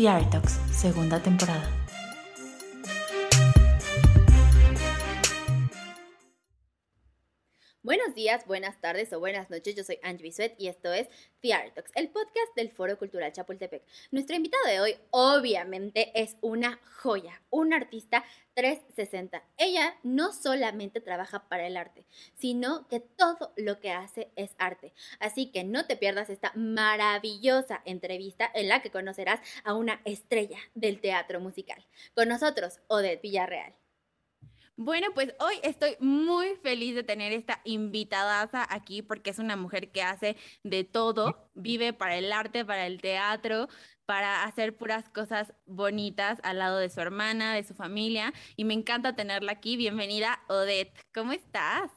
The Talks, segunda temporada. Buenas tardes o buenas noches. Yo soy Angie Bisuet y esto es The Talks, el podcast del Foro Cultural Chapultepec. Nuestro invitado de hoy, obviamente, es una joya, una artista 360. Ella no solamente trabaja para el arte, sino que todo lo que hace es arte. Así que no te pierdas esta maravillosa entrevista en la que conocerás a una estrella del teatro musical. Con nosotros, Odette Villarreal. Bueno, pues hoy estoy muy feliz de tener esta invitada aquí porque es una mujer que hace de todo, vive para el arte, para el teatro, para hacer puras cosas bonitas al lado de su hermana, de su familia y me encanta tenerla aquí. Bienvenida, Odette. ¿Cómo estás?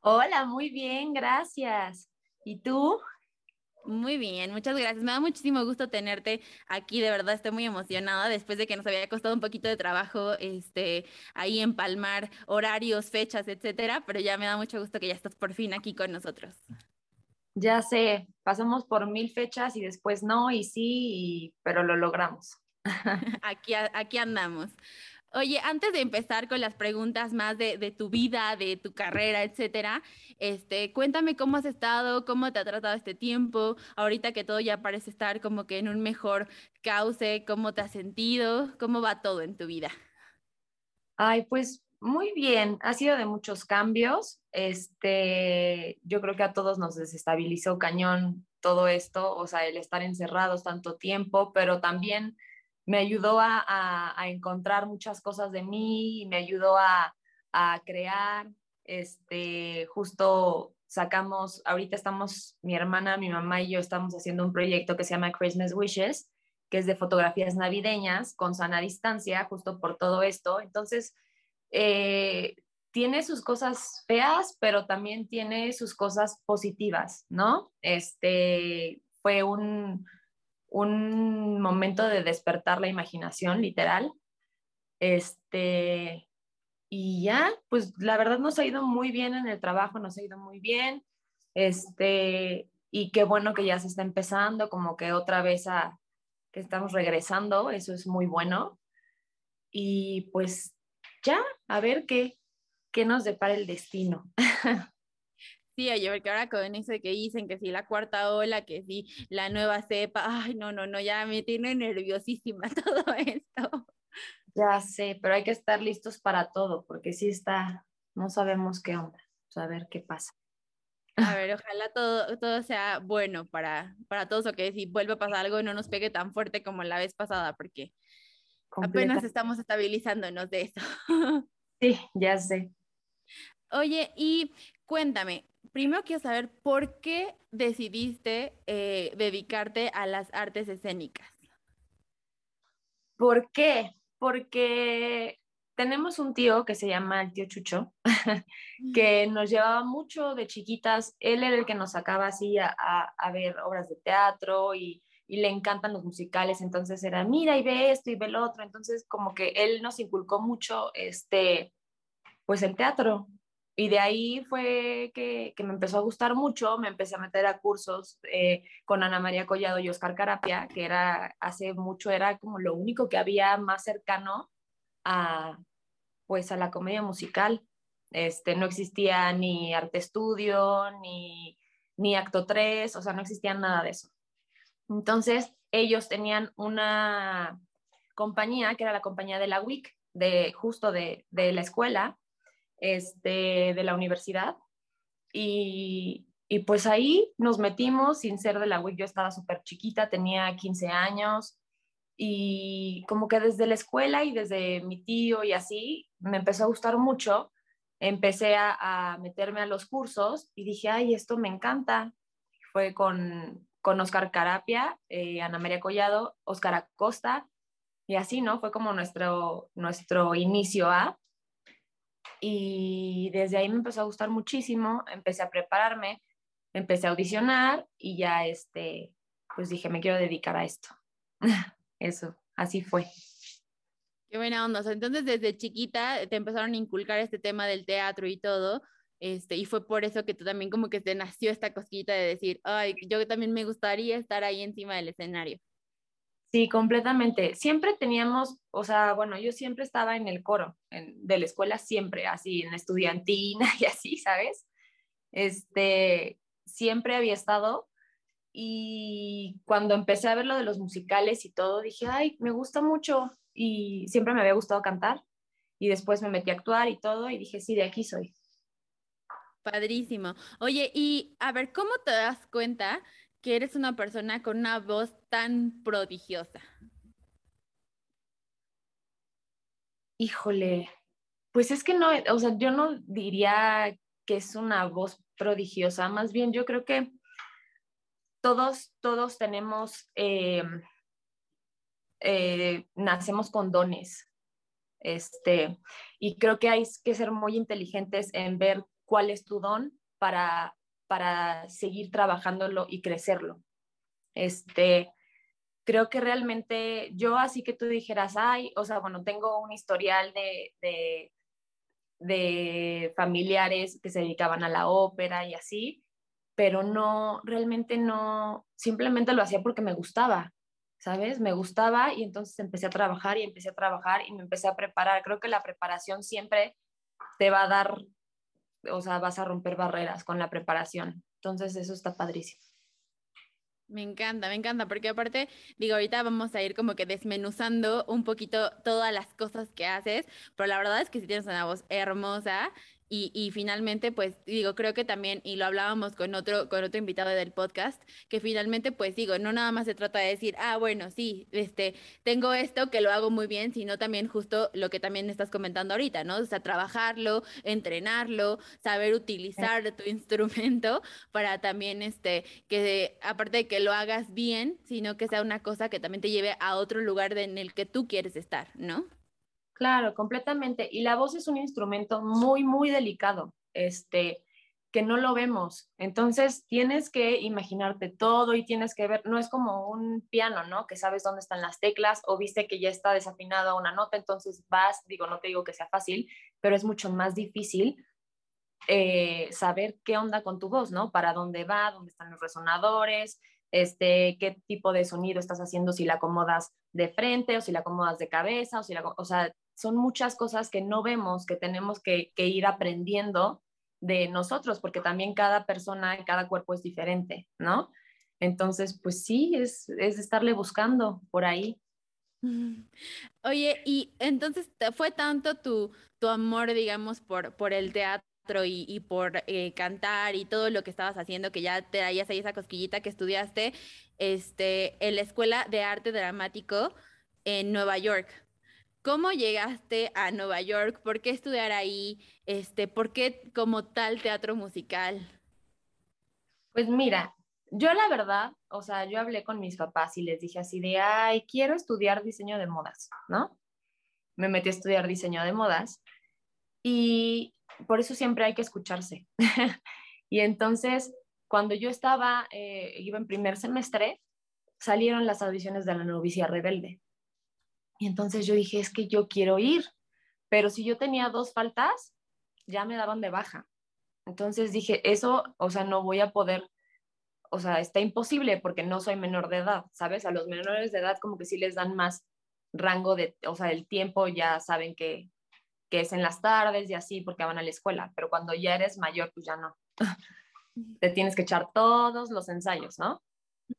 Hola, muy bien, gracias. ¿Y tú? Muy bien, muchas gracias. Me da muchísimo gusto tenerte aquí, de verdad estoy muy emocionada después de que nos había costado un poquito de trabajo este ahí empalmar horarios, fechas, etcétera, pero ya me da mucho gusto que ya estás por fin aquí con nosotros. Ya sé, pasamos por mil fechas y después no y sí, pero lo logramos. aquí, aquí andamos. Oye, antes de empezar con las preguntas más de, tu vida, de tu carrera, etcétera, este, cuéntame cómo has estado, cómo te ha tratado este tiempo, ahorita que todo ya parece estar como que en un mejor cauce, cómo te has sentido, cómo va todo en tu vida. Ay, pues muy bien, ha sido de muchos cambios. Este, yo creo que a todos nos desestabilizó cañón todo esto, o sea, el estar encerrados tanto tiempo, pero también me ayudó a, encontrar muchas cosas de mí, me ayudó a, crear, este, justo sacamos, ahorita estamos, mi hermana, mi mamá y yo estamos haciendo un proyecto que se llama Christmas Wishes, que es de fotografías navideñas con sana distancia, justo por todo esto. Entonces, eh, tiene sus cosas feas, pero también tiene sus cosas positivas, ¿no? Este, fue un, un momento de despertar la imaginación, literal. Este, y ya, pues la verdad nos ha ido muy bien en el trabajo, nos ha ido muy bien. Este, y qué bueno que ya se está empezando, como que otra vez a que estamos regresando, eso es muy bueno. Y pues ya, a ver qué, qué nos depara el destino. Sí, oye, porque ahora con eso que dicen que si la cuarta ola, que si la nueva cepa, ay, no, no, no, ya me tiene nerviosísima todo esto. Ya sé, pero hay que estar listos para todo, porque sí está, no sabemos qué onda, a ver qué pasa. A ver, ojalá todo, todo sea bueno para, para todos, o que si vuelve a pasar algo no nos pegue tan fuerte como la vez pasada, porque apenas estamos estabilizándonos de eso. Sí, ya sé. Oye, y cuéntame, primero quiero saber por qué decidiste eh, dedicarte a las artes escénicas. ¿Por qué? Porque tenemos un tío que se llama el tío Chucho, que nos llevaba mucho de chiquitas. Él era el que nos sacaba así a, ver obras de teatro y, y, le encantan los musicales. Entonces era, mira y ve esto y ve lo otro. Entonces como que él nos inculcó mucho este, pues el teatro. Y de ahí fue que, me empezó a gustar mucho, me empecé a meter a cursos eh, con Ana María Collado y Oscar Carapia, que era hace mucho, era como lo único que había más cercano a, pues, a la comedia musical. Este, no existía ni arte estudio, ni, ni acto 3, o sea, no existía nada de eso. Entonces, ellos tenían una compañía, que era la compañía de la WIC, de, justo de, de la escuela, este, de la universidad. Y, y, pues ahí nos metimos sin ser de la WIC. Yo estaba súper chiquita, tenía 15 años y como que desde la escuela y desde mi tío y así me empezó a gustar mucho. Empecé a, meterme a los cursos y dije, ay, esto me encanta. Fue con, con Oscar Carapia, eh, Ana María Collado, Oscar Acosta y así, ¿no? Fue como nuestro, nuestro inicio a y desde ahí me empezó a gustar muchísimo, empecé a prepararme, empecé a audicionar y ya este, pues dije, me quiero dedicar a esto. Eso, así fue. Qué buena onda. entonces, desde chiquita te empezaron a inculcar este tema del teatro y todo, este, y fue por eso que tú también como que te nació esta cosquita de decir, ay, yo también me gustaría estar ahí encima del escenario. Sí, completamente. Siempre teníamos, o sea, bueno, yo siempre estaba en el coro de la escuela, siempre, así, en estudiantina y así, ¿sabes? Este, siempre había estado y cuando empecé a ver lo de los musicales y todo, dije, ay, me gusta mucho y siempre me había gustado cantar y después me metí a actuar y todo y dije, sí, de aquí soy. Padrísimo. Oye, y a ver, ¿cómo te das cuenta que eres una persona con una voz tan prodigiosa? Híjole, pues es que no, o sea, yo no diría que es una voz prodigiosa, más bien yo creo que todos, todos tenemos, eh, eh, nacemos con dones, este, y creo que hay que ser muy inteligentes en ver cuál es tu don para para seguir trabajándolo y crecerlo. Este, creo que realmente yo así que tú dijeras, ay, o sea, bueno, tengo un historial de, de, de familiares que se dedicaban a la ópera y así, pero no, realmente no, simplemente lo hacía porque me gustaba, ¿sabes? Me gustaba y entonces empecé a trabajar y empecé a trabajar y me empecé a preparar. Creo que la preparación siempre te va a dar o sea, vas a romper barreras con la preparación. Entonces, eso está padrísimo. Me encanta, me encanta, porque aparte, digo, ahorita vamos a ir como que desmenuzando un poquito todas las cosas que haces, pero la verdad es que si tienes una voz hermosa y, finalmente, pues digo, creo que también, y lo hablábamos con otro, con otro invitado del podcast, que finalmente, pues digo, no nada más se trata de decir, ah, bueno, sí, este, tengo esto que lo hago muy bien, sino también justo lo que también estás comentando ahorita, ¿no? O sea, trabajarlo, entrenarlo, saber utilizar tu instrumento para también, este, que aparte de que lo hagas bien, sino que sea una cosa que también te lleve a otro lugar en el que tú quieres estar, ¿no? Claro, completamente. Y la voz es un instrumento muy, muy delicado, este, que no lo vemos. Entonces tienes que imaginarte todo y tienes que ver, no es como un piano, ¿no? Que sabes dónde están las teclas o viste que ya está desafinada una nota, entonces vas, digo, no te digo que sea fácil, pero es mucho más difícil eh, saber qué onda con tu voz, ¿no? Para dónde va, dónde están los resonadores, este, qué tipo de sonido estás haciendo, si la acomodas de frente o si la acomodas de cabeza, o si la, o sea, son muchas cosas que no vemos, que tenemos que, ir aprendiendo de nosotros, porque también cada persona, cada cuerpo es diferente, ¿no? Entonces, pues sí, es, es estarle buscando por ahí. Oye, y entonces fue tanto tu, tu amor, digamos, por, por el teatro y, por eh, cantar y todo lo que estabas haciendo, que ya te traías ahí esa cosquillita que estudiaste este, en la Escuela de Arte Dramático en Nueva York. ¿Cómo llegaste a Nueva York? ¿Por qué estudiar ahí? Este, ¿Por qué como tal teatro musical? Pues mira, yo la verdad, o sea, yo hablé con mis papás y les dije así de, ay, quiero estudiar diseño de modas, ¿no? Me metí a estudiar diseño de modas y por eso siempre hay que escucharse. y entonces, cuando yo estaba, eh, iba en primer semestre, salieron las audiciones de la novicia rebelde. Y entonces yo dije, es que yo quiero ir, pero si yo tenía dos faltas, ya me daban de baja. Entonces dije, eso, o sea, no voy a poder, o sea, está imposible porque no soy menor de edad, ¿sabes? A los menores de edad como que sí les dan más rango de, o sea, el tiempo ya saben que, que es en las tardes y así porque van a la escuela, pero cuando ya eres mayor, pues ya no. Te tienes que echar todos los ensayos, ¿no?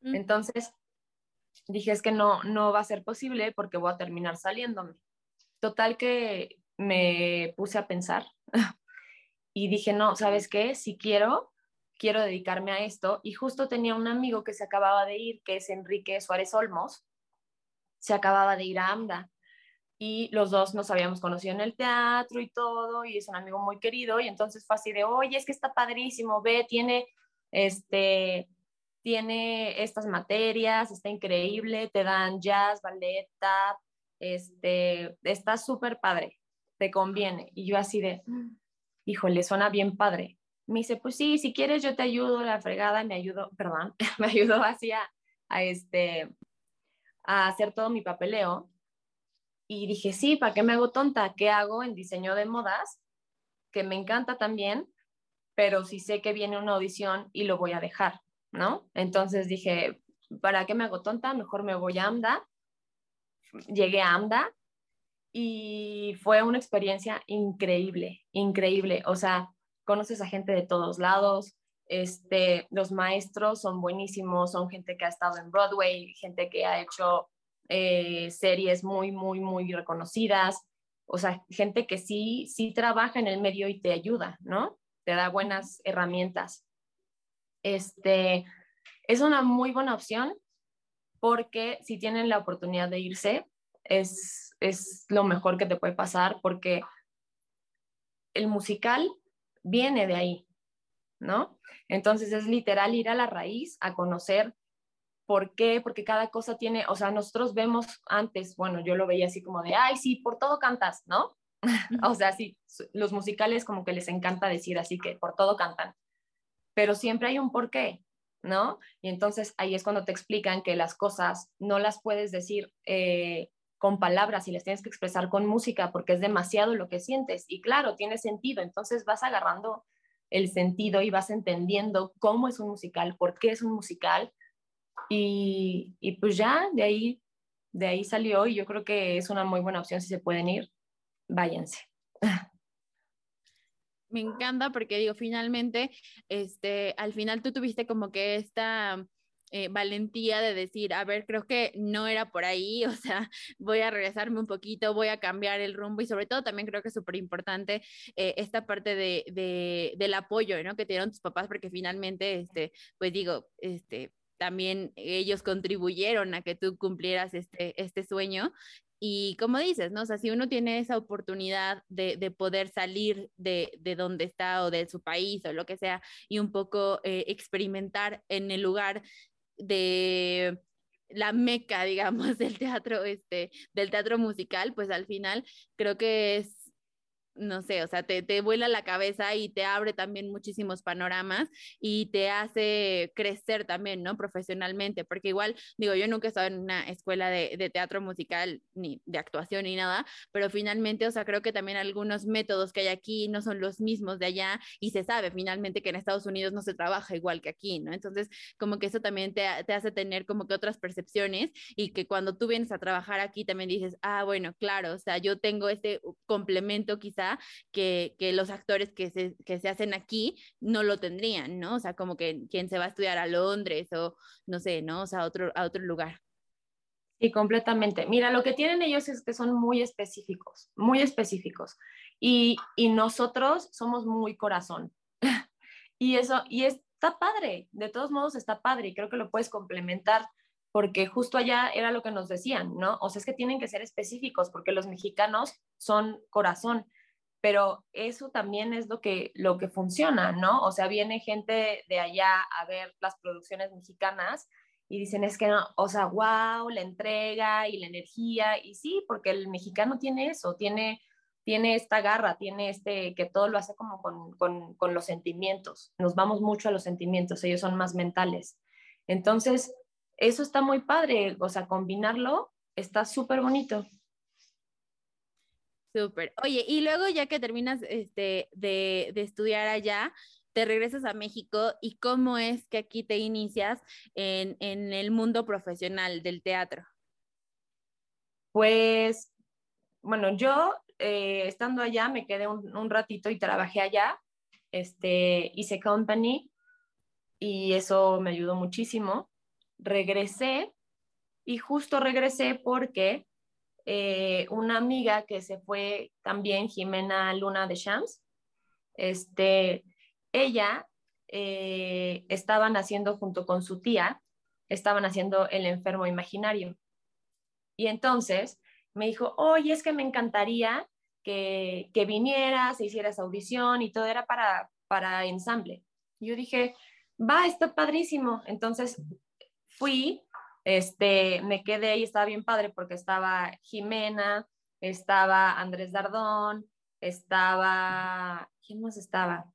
Entonces, dije, es que no, no va a ser posible porque voy a terminar saliéndome. Total que me puse a pensar y dije, no, ¿sabes qué? Si quiero, quiero dedicarme a esto. Y justo tenía un amigo que se acababa de ir, que es Enrique Suárez Olmos, se acababa de ir a AMDA. Y los dos nos habíamos conocido en el teatro y todo, y es un amigo muy querido. Y entonces fue así de, oye, es que está padrísimo, ve, tiene este, tiene estas materias, está increíble, te dan jazz, ballet, este, está súper padre, te conviene. Y yo así de, híjole, suena bien padre. Me dice, pues sí, si quieres yo te ayudo, la fregada, me ayudo, perdón, me ayudó así a, este, a hacer todo mi papeleo. Y dije, sí, ¿para qué me hago tonta? ¿Qué hago en diseño de modas? Que me encanta también, pero si sé que viene una audición y lo voy a dejar. ¿No? Entonces dije, ¿para qué me hago tonta? Mejor me voy a AMDA llegué a AMDA y fue una experiencia increíble, increíble. O sea, conoces a gente de todos lados, este, los maestros son buenísimos, son gente que ha estado en Broadway, gente que ha hecho eh, series muy, muy, muy reconocidas, o sea, gente que sí, sí trabaja en el medio y te ayuda, ¿no? Te da buenas herramientas. Este, es una muy buena opción porque si tienen la oportunidad de irse, es, es lo mejor que te puede pasar porque el musical viene de ahí, ¿no? Entonces es literal ir a la raíz, a conocer por qué, porque cada cosa tiene, o sea, nosotros vemos antes, bueno, yo lo veía así como de, ay, sí, por todo cantas, ¿no? o sea, sí, los musicales como que les encanta decir así que por todo cantan, pero siempre hay un porqué, ¿no? Y entonces ahí es cuando te explican que las cosas no las puedes decir eh, con palabras y las tienes que expresar con música porque es demasiado lo que sientes. Y claro, tiene sentido, entonces vas agarrando el sentido y vas entendiendo cómo es un musical, por qué es un musical. Y, y pues ya de ahí, de ahí salió y yo creo que es una muy buena opción si se pueden ir, váyanse. me encanta porque digo, finalmente, este, al final tú tuviste como que esta eh, valentía de decir, a ver, creo que no era por ahí, o sea, voy a regresarme un poquito, voy a cambiar el rumbo y sobre todo también creo que es súper importante eh, esta parte de, de, del apoyo, ¿no? Que te tus papás porque finalmente, este, pues digo, este, también ellos contribuyeron a que tú cumplieras este, este sueño y como dices, ¿no? O sea, si uno tiene esa oportunidad de, de poder salir de, de, donde está o de su país o lo que sea y un poco eh, experimentar en el lugar de la meca, digamos, del teatro, este, del teatro musical, pues al final creo que es no sé, o sea, te, te, vuela la cabeza y te abre también muchísimos panoramas y te hace crecer también, ¿no? Profesionalmente, porque igual, digo, yo nunca he estado en una escuela de, de, teatro musical ni de actuación ni nada, pero finalmente, o sea, creo que también algunos métodos que hay aquí no son los mismos de allá y se sabe finalmente que en Estados Unidos no se trabaja igual que aquí, ¿no? Entonces, como que eso también te, te hace tener como que otras percepciones y que cuando tú vienes a trabajar aquí también dices, ah, bueno, claro, o sea, yo tengo este complemento que, que los actores que se, que se hacen aquí no lo tendrían, ¿no? O sea, como que quien se va a estudiar a Londres o no sé, ¿no? O sea, a otro, a otro lugar. Sí, completamente. Mira, lo que tienen ellos es que son muy específicos, muy específicos. Y, y nosotros somos muy corazón. y eso, y está padre, de todos modos está padre y creo que lo puedes complementar porque justo allá era lo que nos decían, ¿no? O sea, es que tienen que ser específicos porque los mexicanos son corazón pero eso también es lo que, lo que funciona, ¿no? O sea, viene gente de allá a ver las producciones mexicanas y dicen, es que no, o sea, wow, la entrega y la energía, y sí, porque el mexicano tiene eso, tiene, tiene esta garra, tiene este, que todo lo hace como con, con, con los sentimientos, nos vamos mucho a los sentimientos, ellos son más mentales. Entonces, eso está muy padre, o sea, combinarlo está súper bonito. Súper. Oye, y luego ya que terminas este, de, de, estudiar allá, te regresas a México y cómo es que aquí te inicias en, en el mundo profesional del teatro. Pues, bueno, yo eh, estando allá me quedé un, un, ratito y trabajé allá, este, hice company y eso me ayudó muchísimo. Regresé y justo regresé porque eh, una amiga que se fue también, Jimena Luna de Shams, este, ella eh, estaban haciendo junto con su tía, estaban haciendo El enfermo imaginario. Y entonces me dijo, oye, es que me encantaría que, que vinieras, hicieras audición y todo era para, para ensamble. Yo dije, va, está padrísimo. Entonces fui este, me quedé y estaba bien padre porque estaba Jimena, estaba Andrés Dardón, estaba, ¿quién más estaba?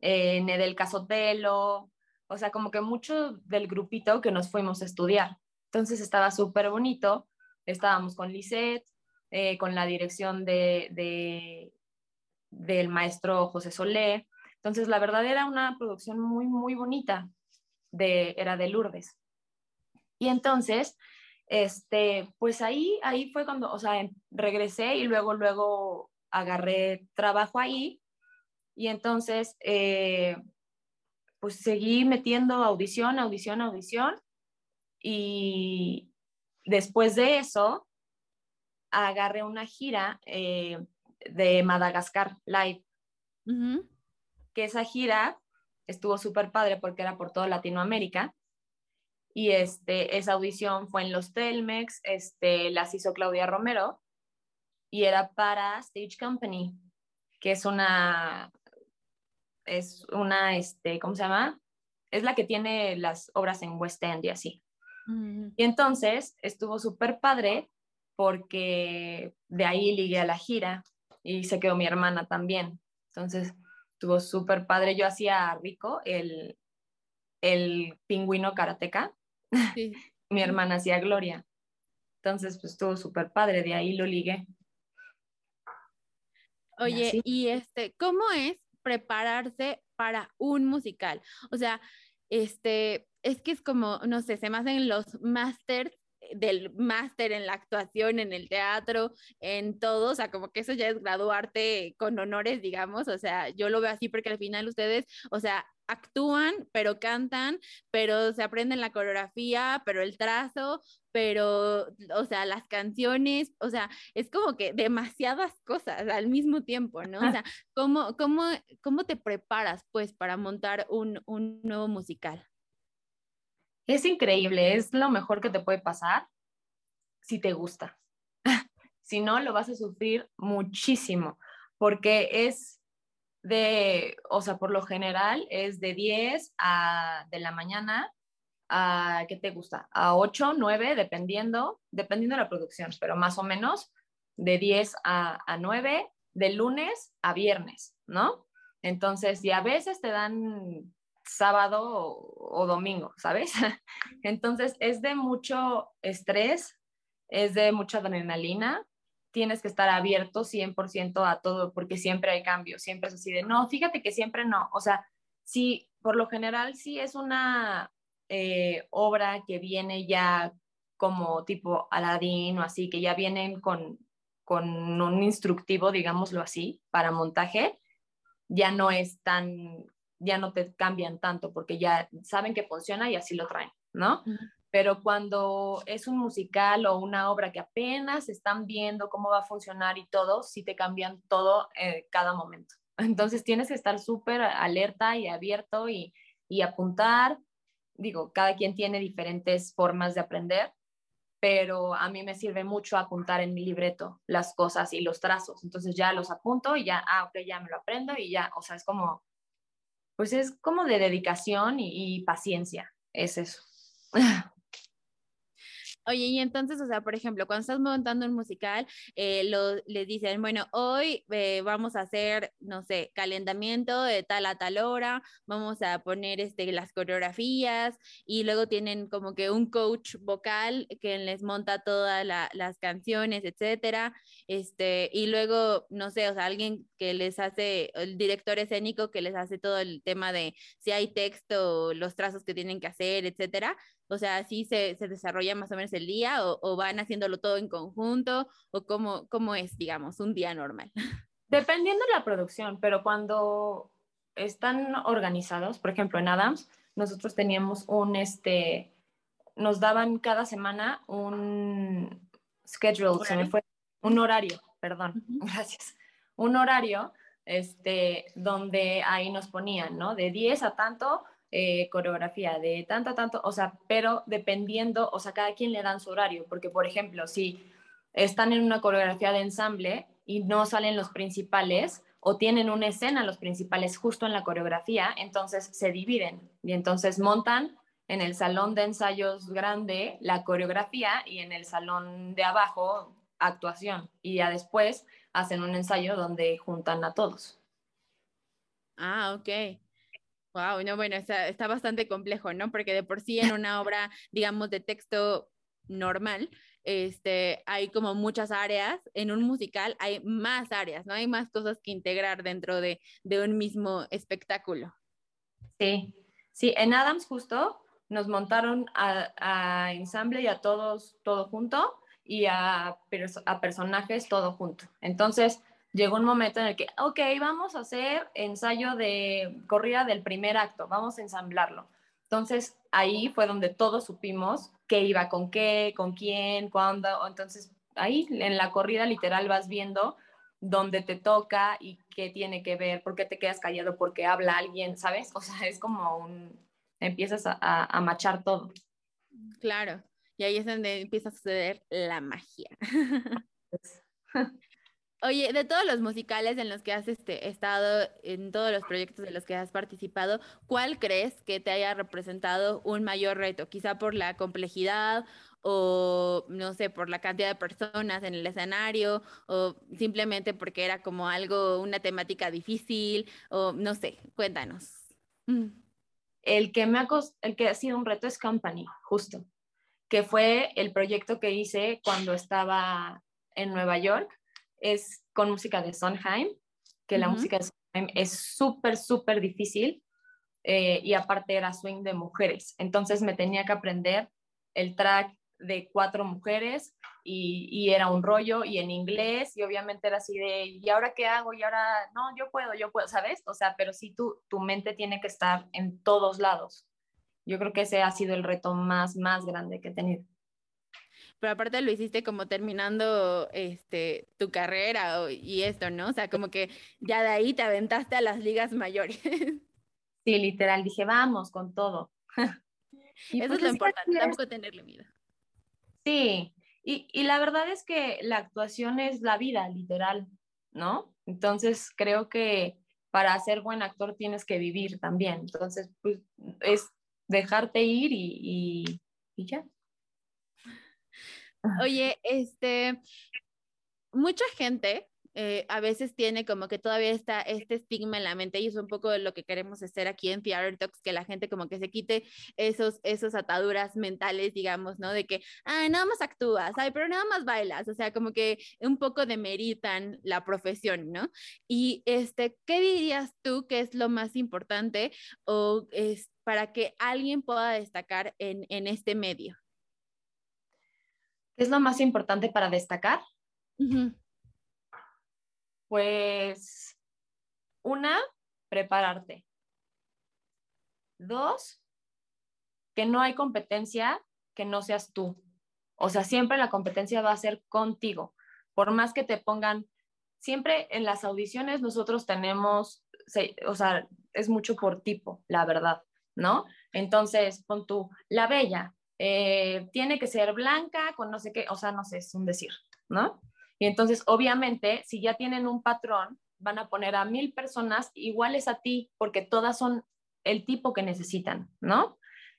Eh, Nedel Casotelo, o sea, como que mucho del grupito que nos fuimos a estudiar. Entonces estaba súper bonito, estábamos con Lisette, eh, con la dirección de, de, del maestro José Solé. Entonces, la verdad era una producción muy, muy bonita, de, era de Lourdes. Y entonces, este, pues ahí, ahí fue cuando, o sea, regresé y luego, luego agarré trabajo ahí. Y entonces, eh, pues seguí metiendo audición, audición, audición. Y después de eso agarré una gira eh, de Madagascar Live, que esa gira estuvo súper padre porque era por toda Latinoamérica y este, esa audición fue en los Telmex, este, las hizo Claudia Romero y era para Stage Company, que es una, es una, este, ¿cómo se llama? Es la que tiene las obras en West End y así. Mm. Y entonces estuvo súper padre porque de ahí ligué a la gira y se quedó mi hermana también. Entonces estuvo súper padre. Yo hacía Rico, el, el pingüino karateca, Mi hermana hacía Gloria. Entonces, pues estuvo súper padre, de ahí lo ligué. Oye, y, este, ¿cómo es prepararse para un musical? O sea, este, es que es como, no sé, se me hacen los másters del máster en la actuación, en el teatro, en todo, o sea, como que eso ya es graduarte con honores, digamos, o sea, yo lo veo así porque al final ustedes, o sea, actúan, pero cantan, pero se aprenden la coreografía, pero el trazo, pero, o sea, las canciones, o sea, es como que demasiadas cosas al mismo tiempo, ¿no? O sea, ¿cómo, cómo, cómo te preparas, pues, para montar un, un nuevo musical? Es increíble, es lo mejor que te puede pasar si te gusta. si no, lo vas a sufrir muchísimo, porque es de, o sea, por lo general es de 10 a, de la mañana a, ¿qué te gusta? A 8, 9, dependiendo, dependiendo de la producción, pero más o menos de 10 a, a 9, de lunes a viernes, ¿no? Entonces, y a veces te dan sábado o, domingo, ¿sabes? Entonces, es de mucho estrés, es de mucha adrenalina, tienes que estar abierto 100% a todo porque siempre hay cambios, siempre es así de, no, fíjate que siempre no, o sea, sí, por lo general sí es una eh, obra que viene ya como tipo Aladdin o así, que ya vienen con, con un instructivo, digámoslo así, para montaje, ya no es tan, ya no te cambian tanto porque ya saben que funciona y así lo traen, ¿no? pero cuando es un musical o una obra que apenas están viendo cómo va a funcionar y todo, sí te cambian todo eh, cada momento. Entonces tienes que estar súper alerta y abierto y, y apuntar. Digo, cada quien tiene diferentes formas de aprender, pero a mí me sirve mucho apuntar en mi libreto las cosas y los trazos. Entonces ya los apunto y ya, ah, ok, ya me lo aprendo y ya, o sea, es como, pues es como de dedicación y, y paciencia, es eso. Oye, y entonces, o sea, por ejemplo, cuando estás montando un musical, eh, lo, les dicen, bueno, hoy eh, vamos a hacer, no sé, calentamiento de tal a tal hora, vamos a poner este, las coreografías y luego tienen como que un coach vocal que les monta todas las canciones, etcétera, este, y luego, no sé, o sea, alguien que les hace, el director escénico que les hace todo el tema de si hay texto, los trazos que tienen que hacer, etcétera. O sea, así se, se desarrolla más o menos el día o, van haciéndolo todo en conjunto o cómo, cómo es, digamos, un día normal. Dependiendo de la producción, pero cuando están organizados, por ejemplo, en Adams, nosotros teníamos un, este, nos daban cada semana un schedule, se me fue, un horario, perdón, gracias, un horario, este, donde ahí nos ponían, ¿no? De 10 a tanto, eh, coreografía de tanto, tanto, o sea, pero dependiendo, o sea, cada quien le dan su horario, porque por ejemplo, si están en una coreografía de ensamble y no salen los principales o tienen una escena los principales justo en la coreografía, entonces se dividen y entonces montan en el salón de ensayos grande la coreografía y en el salón de abajo actuación y ya después hacen un ensayo donde juntan a todos. Ah, ok. Wow, no, bueno, está, bastante complejo, ¿no? Porque de por sí en una obra, digamos, de texto normal, este, hay como muchas áreas, en un musical hay más áreas, ¿no? Hay más cosas que integrar dentro de, de un mismo espectáculo. Sí, sí, en Adams justo nos montaron a, ensamble y a todos todo junto y a, a personajes todo junto. Entonces llegó un momento en el que, ok, vamos a hacer ensayo de corrida del primer acto, vamos a ensamblarlo. Entonces ahí fue donde todos supimos qué iba con qué, con quién, cuándo. Entonces ahí en la corrida literal vas viendo dónde te toca y qué tiene que ver, por qué te quedas callado, porque habla alguien, ¿sabes? O sea, es como un, empiezas a, a, machar todo. Claro, y ahí es donde empieza a suceder la magia. Oye, de todos los musicales en los que has este, estado, en todos los proyectos de los que has participado, ¿cuál crees que te haya representado un mayor reto? Quizá por la complejidad o, no sé, por la cantidad de personas en el escenario o simplemente porque era como algo, una temática difícil o no sé, cuéntanos. Mm. El que, me ha el que ha sido un reto es Company, justo, que fue el proyecto que hice cuando estaba en Nueva York. Es con música de Sondheim, que la música de Sondheim es súper, súper difícil eh, y aparte era swing de mujeres. Entonces me tenía que aprender el track de cuatro mujeres y, y, era un rollo y en inglés y obviamente era así de, ¿y ahora qué hago? Y ahora, no, yo puedo, yo puedo, ¿sabes? O sea, pero sí tu, tu mente tiene que estar en todos lados. Yo creo que ese ha sido el reto más, más grande que he tenido. Pero aparte lo hiciste como terminando este, tu carrera y esto, ¿no? O sea, como que ya de ahí te aventaste a las ligas mayores. Sí, literal, dije, vamos con todo. Eso pues es lo importante, tampoco tenerle miedo. Sí, y, la verdad es que la actuación es la vida, literal, ¿no? Entonces creo que para ser buen actor tienes que vivir también. Entonces, pues es dejarte ir y, y ya. Oye, este, mucha gente eh, a veces tiene como que todavía está este estigma en la mente y es un poco lo que queremos hacer aquí en Theater Talks, que la gente como que se quite esos, esos ataduras mentales, digamos, ¿no? De que, ah, nada más actúas, ay, pero nada más bailas, o sea, como que un poco demeritan la profesión, ¿no? Y este, ¿qué dirías tú que es lo más importante o es para que alguien pueda destacar en, en este medio? ¿Qué es lo más importante para destacar? Pues una, prepararte. Dos, que no hay competencia que no seas tú. O sea, siempre la competencia va a ser contigo. Por más que te pongan, siempre en las audiciones nosotros tenemos, o sea, es mucho por tipo, la verdad, ¿no? Entonces, pon tú, la bella, eh, tiene que ser blanca con no sé qué, o sea, no sé, es un decir, ¿no? Y entonces, obviamente, si ya tienen un patrón, van a poner a mil personas iguales a ti porque todas son el tipo que necesitan, ¿no?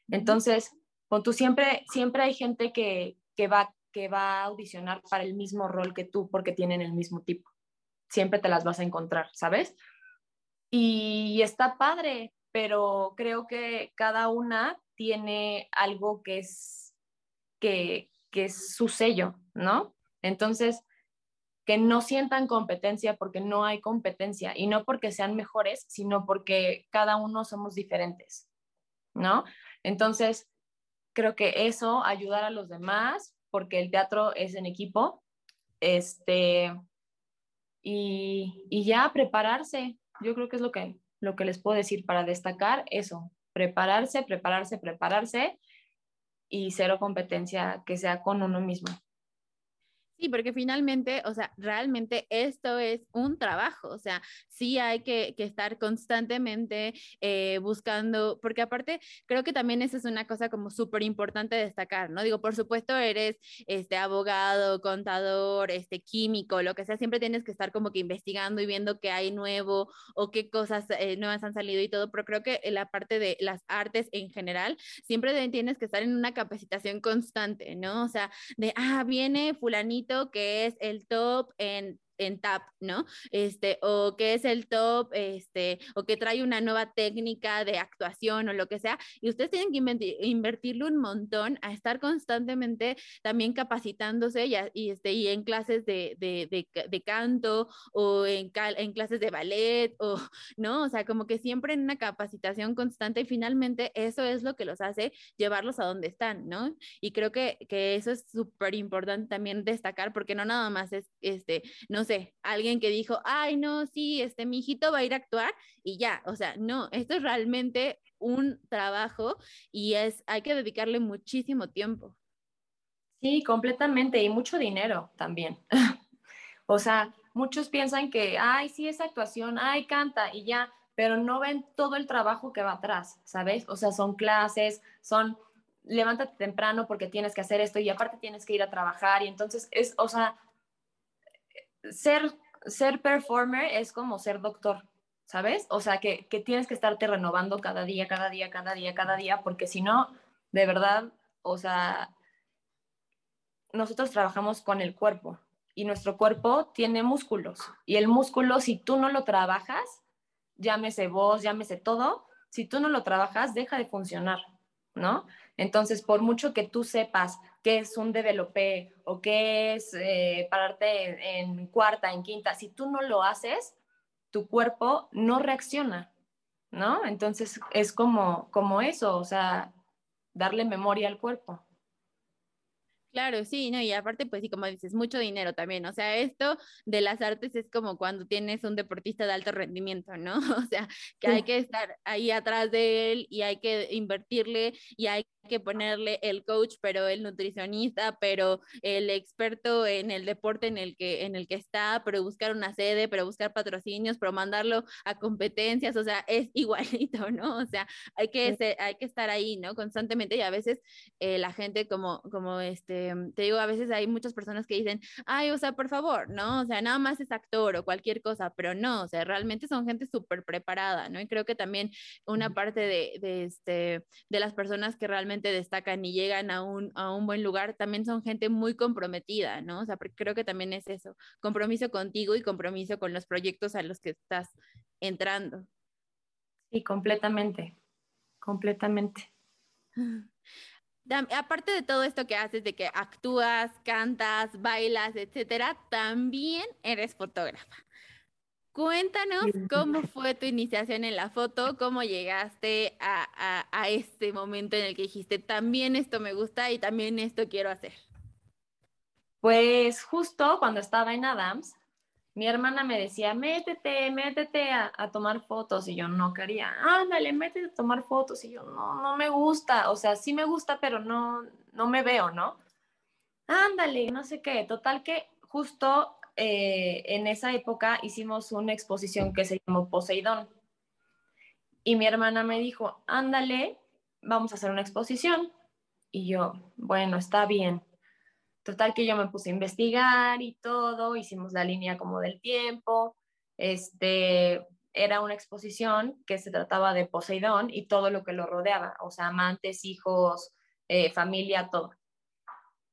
Entonces, tú siempre, siempre hay gente que, que, va, que va a audicionar para el mismo rol que tú porque tienen el mismo tipo. Siempre te las vas a encontrar, ¿sabes? Y está padre, pero creo que cada una tiene algo que es, que, que es su sello, ¿no? Entonces, que no sientan competencia porque no hay competencia y no porque sean mejores, sino porque cada uno somos diferentes, ¿no? Entonces, creo que eso, ayudar a los demás, porque el teatro es en equipo, este, y, y ya prepararse, yo creo que es lo que, lo que les puedo decir para destacar eso, prepararse, prepararse, prepararse y cero competencia que sea con uno mismo. Sí, porque finalmente, o sea, realmente esto es un trabajo, o sea, sí hay que, estar constantemente eh, buscando, porque aparte creo que también esa es una cosa como súper importante destacar, ¿no? Digo, por supuesto eres este abogado, contador, este químico, lo que sea, siempre tienes que estar como que investigando y viendo qué hay nuevo o qué cosas eh, nuevas han salido y todo, pero creo que la parte de las artes en general, siempre tienes que estar en una capacitación constante, ¿no? O sea, de, ah, viene fulanito que es el top en en tap, ¿no? Este, o que es el top, este, o que trae una nueva técnica de actuación o lo que sea, y ustedes tienen que invertirle un montón a estar constantemente también capacitándose y, y este, y en clases de, de, de, canto o en, en clases de ballet, o, ¿no? O sea, como que siempre en una capacitación constante y finalmente eso es lo que los hace llevarlos a donde están, ¿no? Y creo que, que eso es súper importante también destacar porque no nada más es, este, no sé, alguien que dijo, ay, no, sí, este, mi hijito va a ir a actuar y ya, o sea, no, esto es realmente un trabajo y es, hay que dedicarle muchísimo tiempo. Sí, completamente, y mucho dinero también. o sea, muchos piensan que, ay, sí, es actuación, ay, canta y ya, pero no ven todo el trabajo que va atrás, ¿sabes? O sea, son clases, son levántate temprano porque tienes que hacer esto y aparte tienes que ir a trabajar y entonces es, o sea, ser, ser performer es como ser doctor, ¿sabes? O sea, que, que tienes que estarte renovando cada día, cada día, cada día, cada día, porque si no, de verdad, o sea, nosotros trabajamos con el cuerpo y nuestro cuerpo tiene músculos y el músculo, si tú no lo trabajas, llámese voz, llámese todo, si tú no lo trabajas, deja de funcionar, ¿no? Entonces, por mucho que tú sepas qué es un developer o qué es eh, pararte en, cuarta, en quinta, si tú no lo haces, tu cuerpo no reacciona, ¿no? Entonces, es como, como eso, o sea, darle memoria al cuerpo. Claro, sí, no, y aparte, pues sí, como dices, mucho dinero también. O sea, esto de las artes es como cuando tienes un deportista de alto rendimiento, ¿no? O sea, que hay que estar ahí atrás de él y hay que invertirle y hay que ponerle el coach, pero el nutricionista, pero el experto en el deporte en el que, en el que está, pero buscar una sede, pero buscar patrocinios, pero mandarlo a competencias, o sea, es igualito, ¿no? O sea, hay que, hay que estar ahí, ¿no? Constantemente y a veces eh, la gente como, como este, te digo, a veces hay muchas personas que dicen, ay, o sea, por favor, ¿no? O sea, nada más es actor o cualquier cosa, pero no, o sea, realmente son gente súper preparada, ¿no? Y creo que también una parte de, de, este, de las personas que realmente destacan y llegan a un, a un buen lugar, también son gente muy comprometida, ¿no? O sea, creo que también es eso, compromiso contigo y compromiso con los proyectos a los que estás entrando. Sí, completamente, completamente. Aparte de todo esto que haces, de que actúas, cantas, bailas, etcétera, también eres fotógrafa. Cuéntanos cómo fue tu iniciación en la foto, cómo llegaste a, a, este momento en el que dijiste, también esto me gusta y también esto quiero hacer. Pues justo cuando estaba en Adams, mi hermana me decía, métete, métete a, tomar fotos y yo no quería, ándale, métete a tomar fotos y yo no, no me gusta, o sea, sí me gusta, pero no, no me veo, ¿no? Ándale, no sé qué, total que justo eh, en esa época hicimos una exposición que se llamó Poseidón. Y mi hermana me dijo, ándale, vamos a hacer una exposición. Y yo, bueno, está bien. Total que yo me puse a investigar y todo, hicimos la línea como del tiempo. Este, era una exposición que se trataba de Poseidón y todo lo que lo rodeaba, o sea, amantes, hijos, eh, familia, todo.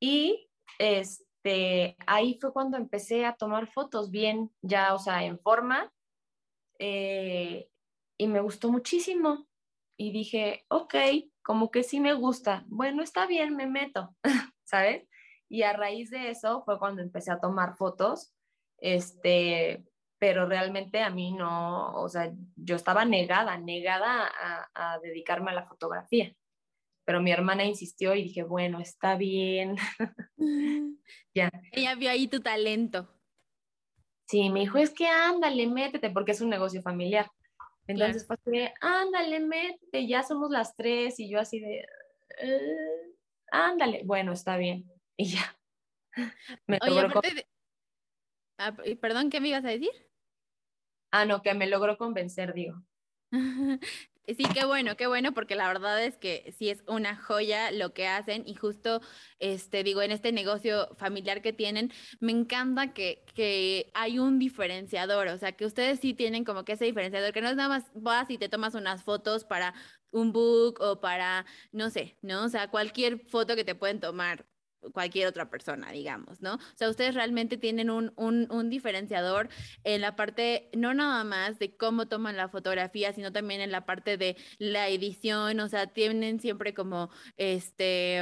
Y este, este, ahí fue cuando empecé a tomar fotos bien, ya, o sea, en forma, eh, y me gustó muchísimo. Y dije, ok, como que sí me gusta, bueno, está bien, me meto, ¿sabes? Y a raíz de eso fue cuando empecé a tomar fotos, este, pero realmente a mí no, o sea, yo estaba negada, negada a dedicarme a la fotografía pero mi hermana insistió y dije, bueno, está bien. ya. Ella vio ahí tu talento. Sí, me dijo, es que ándale, métete, porque es un negocio familiar. Entonces pues, ándale, métete, ya somos las tres, y yo así de, eh, ándale, bueno, está bien. Y ya. Me Oye, aparte ah, perdón, ¿qué me ibas a decir? Ah, no, que me logró convencer, digo. Sí, qué bueno, qué bueno, porque la verdad es que sí es una joya lo que hacen y justo, este, digo, en este negocio familiar que tienen, me encanta que, que hay un diferenciador, o sea, que ustedes sí tienen como que ese diferenciador, que no es nada más vas y te tomas unas fotos para un book o para, no sé, ¿no? O sea, cualquier foto que te pueden tomar cualquier otra persona, digamos, ¿no? O sea, ustedes realmente tienen un, un, un, diferenciador en la parte, no nada más de cómo toman la fotografía, sino también en la parte de la edición, o sea, tienen siempre como, este...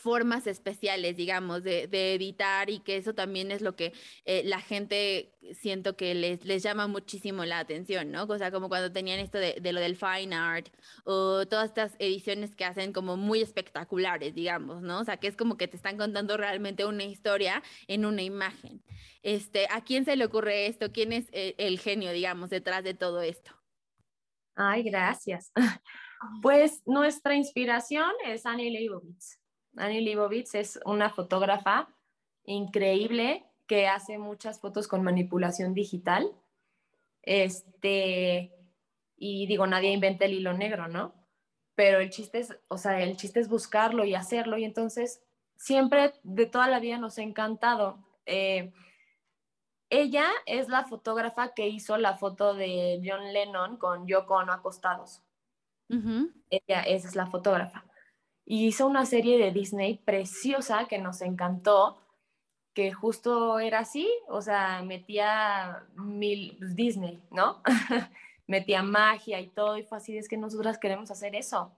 Formas especiales, digamos, de, de, editar y que eso también es lo que eh, la gente siento que les, les llama muchísimo la atención, ¿no? O sea, como cuando tenían esto de, lo del fine art o todas estas ediciones que hacen como muy espectaculares, digamos, ¿no? O sea, que es como que te están contando realmente una historia en una imagen. Este, ¿A quién se le ocurre esto? ¿Quién es el, el genio, digamos, detrás de todo esto? Ay, gracias. Pues nuestra inspiración es Annie Leibovitz. Annie Leibovitz es una fotógrafa increíble que hace muchas fotos con manipulación digital. Este, y digo, nadie inventa el hilo negro, ¿no? Pero el chiste es, o sea, el chiste es buscarlo y hacerlo. Y entonces, siempre de toda la vida nos ha encantado. Eh, ella es la fotógrafa que hizo la foto de John Lennon con Yoko Ono acostados. Ella, esa es la fotógrafa y hizo una serie de Disney preciosa que nos encantó, que justo era así, o sea, metía mil pues, Disney, ¿no? metía magia y todo, y fue así, es que nosotras queremos hacer eso.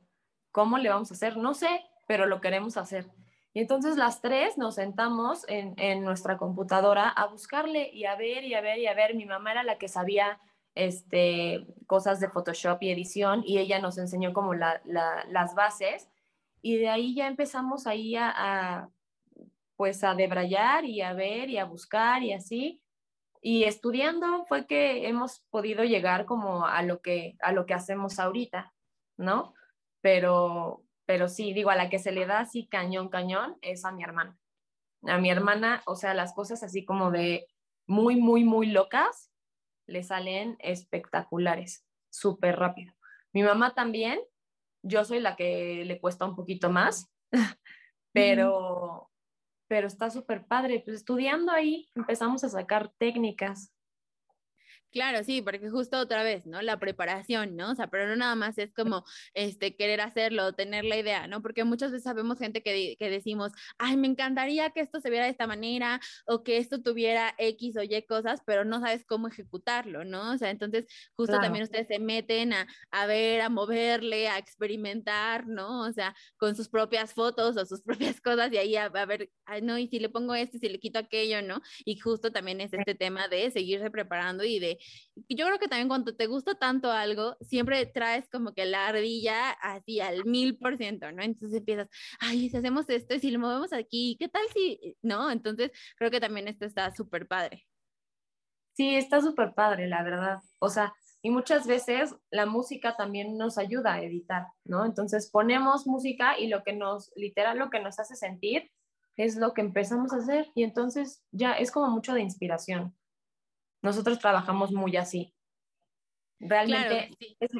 ¿Cómo le vamos a hacer? No sé, pero lo queremos hacer. Y entonces las tres nos sentamos en, en, nuestra computadora a buscarle y a ver y a ver y a ver. Mi mamá era la que sabía este, cosas de Photoshop y edición y ella nos enseñó como la, la, las bases y de ahí ya empezamos ahí a, pues a debrayar y a ver y a buscar y así. Y estudiando fue que hemos podido llegar como a lo que, a lo que hacemos ahorita, ¿no? Pero, pero sí, digo, a la que se le da así cañón, cañón es a mi hermana. A mi hermana, o sea, las cosas así como de muy, muy, muy locas, le salen espectaculares, súper rápido. Mi mamá también, yo soy la que le cuesta un poquito más, pero, pero está súper padre. Pues estudiando ahí empezamos a sacar técnicas Claro, sí, porque justo otra vez, ¿no? La preparación, ¿no? O sea, pero no nada más es como, este, querer hacerlo, tener la idea, ¿no? Porque muchas veces sabemos gente que, que decimos, ay, me encantaría que esto se viera de esta manera o que esto tuviera X o Y cosas, pero no sabes cómo ejecutarlo, ¿no? O sea, entonces justo también ustedes se meten a, a ver, a moverle, a experimentar, ¿no? O sea, con sus propias fotos o sus propias cosas y ahí a, a ver, ay, no, y si le pongo esto y si le quito aquello, ¿no? Y justo también es este tema de seguirse preparando y de yo creo que también cuando te gusta tanto algo, siempre traes como que la ardilla así al mil por ciento, ¿no? Entonces empiezas, ay, si hacemos esto y si lo movemos aquí, ¿qué tal si, no? Entonces creo que también esto está súper padre. Sí, está súper padre, la verdad. O sea, y muchas veces la música también nos ayuda a editar, ¿no? Entonces ponemos música y lo que nos, literal, lo que nos hace sentir es lo que empezamos a hacer y entonces ya es como mucho de inspiración. Nosotros trabajamos muy así. Realmente es,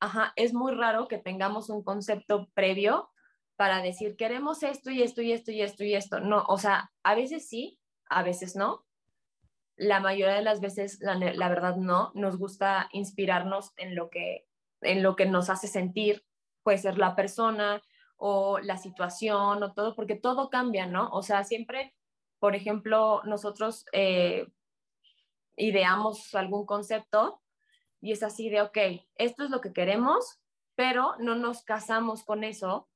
ajá, es muy raro que tengamos un concepto previo para decir, queremos esto y esto y esto y esto y esto. No, o sea, a veces sí, a veces no. La mayoría de las veces, la, la verdad, no. Nos gusta inspirarnos en lo, que, en lo que nos hace sentir. Puede ser la persona o la situación o todo, porque todo cambia, ¿no? O sea, siempre, por ejemplo, nosotros eh, ideamos algún concepto y es así de, ok, esto es lo que queremos, pero no nos casamos con eso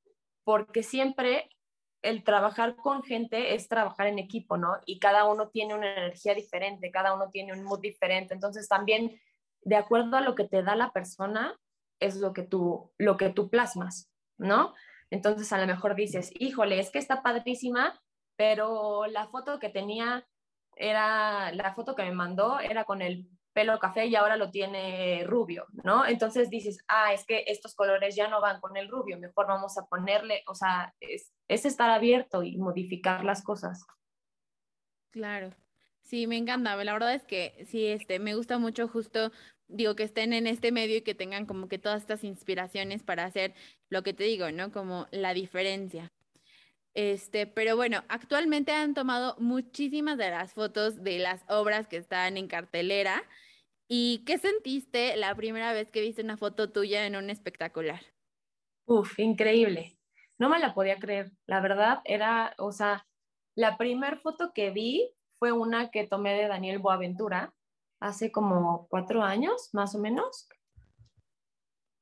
porque siempre el trabajar con gente es trabajar en equipo, ¿no? Y cada uno tiene una energía diferente, cada uno tiene un mood diferente. Entonces también, de acuerdo a lo que te da la persona, es lo que tú, lo que tú plasmas, ¿no? Entonces a lo mejor dices, híjole, es que está padrísima, pero la foto que tenía era la foto que me mandó era con el pelo café y ahora lo tiene rubio, ¿no? Entonces dices, ah, es que estos colores ya no van con el rubio, mejor vamos a ponerle, o sea, es, es estar abierto y modificar las cosas. Claro, sí, me encanta, la verdad es que sí, este, me gusta mucho justo, digo, que estén en este medio y que tengan como que todas estas inspiraciones para hacer lo que te digo, ¿no? Como la diferencia. Este, pero bueno, actualmente han tomado muchísimas de las fotos de las obras que están en cartelera. ¿Y qué sentiste la primera vez que viste una foto tuya en un espectacular? Uf, increíble. no me la podía creer. La verdad era, o sea, la primera foto que vi fue una que tomé de Daniel Boaventura hace como cuatro años, más o menos.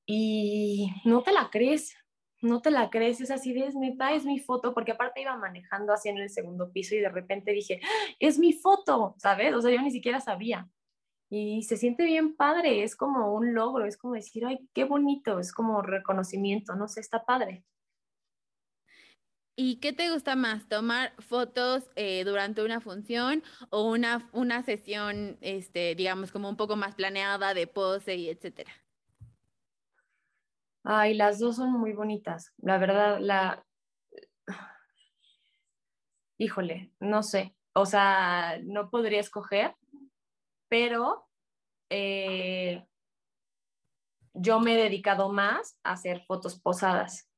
Y no te la crees, no te la crees, es así de, es neta, es mi foto, porque aparte iba manejando así en el segundo piso y de repente dije, ¡Ah! es mi foto, ¿sabes? O sea, yo ni siquiera sabía. Y se siente bien padre, es como un logro, es como decir, ay, qué bonito, es como reconocimiento, no sé, está padre. ¿Y qué te gusta más? ¿Tomar fotos eh, durante una función o una, una sesión, este, digamos, como un poco más planeada de pose y etcétera? Ay, las dos son muy bonitas. La verdad, la... Híjole, no sé. O sea, no podría escoger, pero eh, yo me he dedicado más a hacer fotos posadas.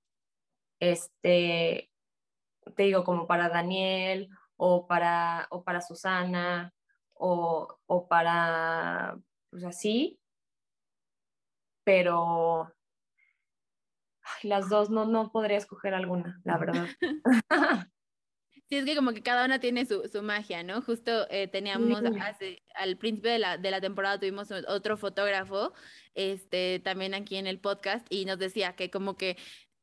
Este, te digo, como para Daniel o para, o para Susana o, o para, pues así, pero las dos no, no podría escoger alguna, la verdad. Sí, es que como que cada una tiene su, su magia, ¿no? Justo eh, teníamos al principio de la, de la, temporada tuvimos otro fotógrafo, este, también aquí en el podcast, y nos decía que como que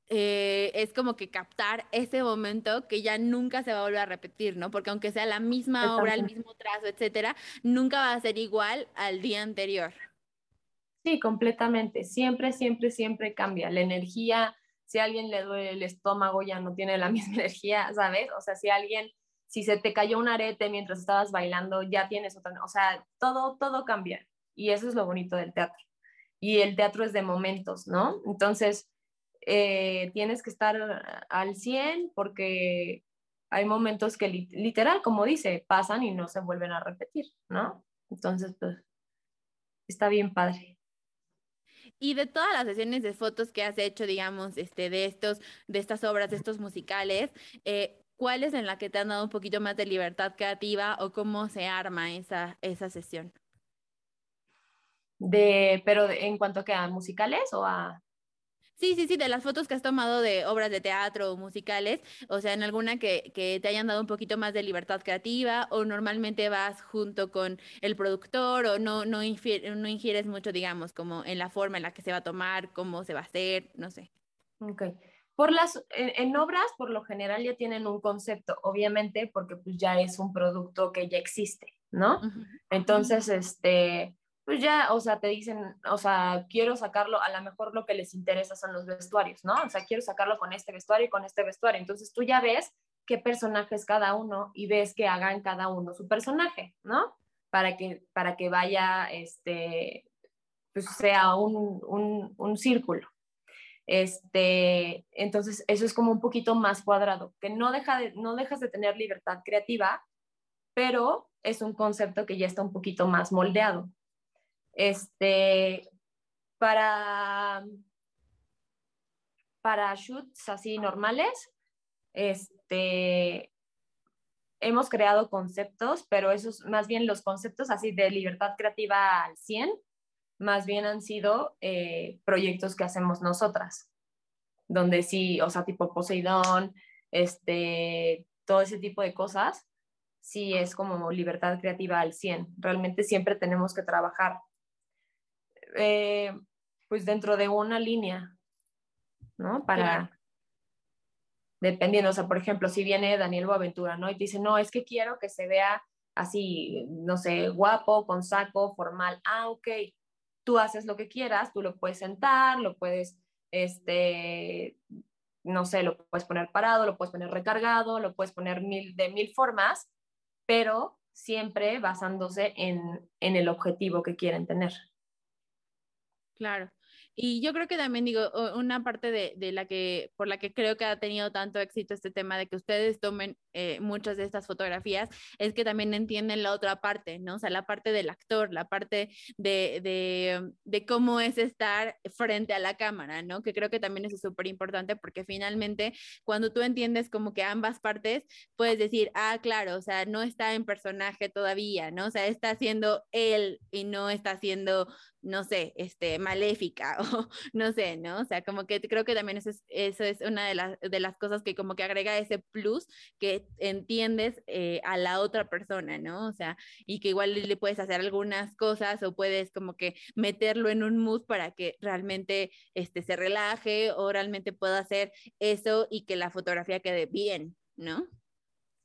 eh, es como que captar ese momento que ya nunca se va a volver a repetir, ¿no? Porque aunque sea la misma obra, el mismo trazo, etcétera, nunca va a ser igual al día anterior. Sí, completamente. Siempre, siempre, siempre cambia. La energía, si a alguien le duele el estómago, ya no tiene la misma energía, ¿sabes? O sea, si alguien, si se te cayó un arete mientras estabas bailando, ya tienes otra, o sea, todo, todo cambia. Y eso es lo bonito del teatro. Y el teatro es de momentos, ¿no? Entonces, eh, tienes que estar al 100 porque hay momentos que literal, como dice, pasan y no se vuelven a repetir, ¿no? Entonces, pues, está bien padre. Y de todas las sesiones de fotos que has hecho, digamos, este, de estos, de estas obras, de estos musicales, eh, ¿cuál es en la que te han dado un poquito más de libertad creativa o cómo se arma esa, esa sesión? De, pero en cuanto a musicales o a Sí, sí, sí, de las fotos que has tomado de obras de teatro o musicales, o sea, en alguna que, que, te hayan dado un poquito más de libertad creativa o normalmente vas junto con el productor o no, no, no ingieres mucho, digamos, como en la forma en la que se va a tomar, cómo se va a hacer, no sé. Ok. Por las, en, obras, por lo general, ya tienen un concepto, obviamente, porque pues ya es un producto que ya existe, ¿no? Entonces, este, pues ya, o sea, te dicen, o sea, quiero sacarlo, a lo mejor lo que les interesa son los vestuarios, ¿no? O sea, quiero sacarlo con este vestuario y con este vestuario. Entonces tú ya ves qué personaje es cada uno y ves que hagan cada uno su personaje, ¿no? Para que, para que vaya, este, pues sea un, un, un círculo. Este, entonces, eso es como un poquito más cuadrado, que no, deja de, no dejas de tener libertad creativa, pero es un concepto que ya está un poquito más moldeado. Este, para, para shoots así normales, este, hemos creado conceptos, pero esos, más bien los conceptos así de libertad creativa al 100, más bien han sido eh, proyectos que hacemos nosotras, donde sí, o sea, tipo Poseidón, este, todo ese tipo de cosas, sí es como libertad creativa al 100. Realmente siempre tenemos que trabajar eh, pues dentro de una línea, ¿no? Para, dependiendo, o sea, por ejemplo, si viene Daniel Boaventura, ¿no? Y te dice, no, es que quiero que se vea así, no sé, guapo, con saco, formal. Ah, ok, tú haces lo que quieras, tú lo puedes sentar, lo puedes, este, no sé, lo puedes poner parado, lo puedes poner recargado, lo puedes poner mil, de mil formas, pero siempre basándose en, en el objetivo que quieren tener. Claro. Y yo creo que también digo, una parte de, la que, por la que creo que ha tenido tanto éxito este tema de que ustedes tomen eh, muchas de estas fotografías, es que también entienden la otra parte, ¿no? O sea, la parte del actor, la parte de, de, de cómo es estar frente a la cámara, ¿no? Que creo que también eso es súper importante porque finalmente cuando tú entiendes como que ambas partes, puedes decir, ah, claro, o sea, no está en personaje todavía, ¿no? O sea, está haciendo él y no está haciendo no sé, este, maléfica o no sé, ¿no? O sea, como que creo que también eso es, eso es una de las, de las cosas que como que agrega ese plus que entiendes eh, a la otra persona, ¿no? O sea, y que igual le puedes hacer algunas cosas o puedes como que meterlo en un mood para que realmente este, se relaje o realmente pueda hacer eso y que la fotografía quede bien, ¿no?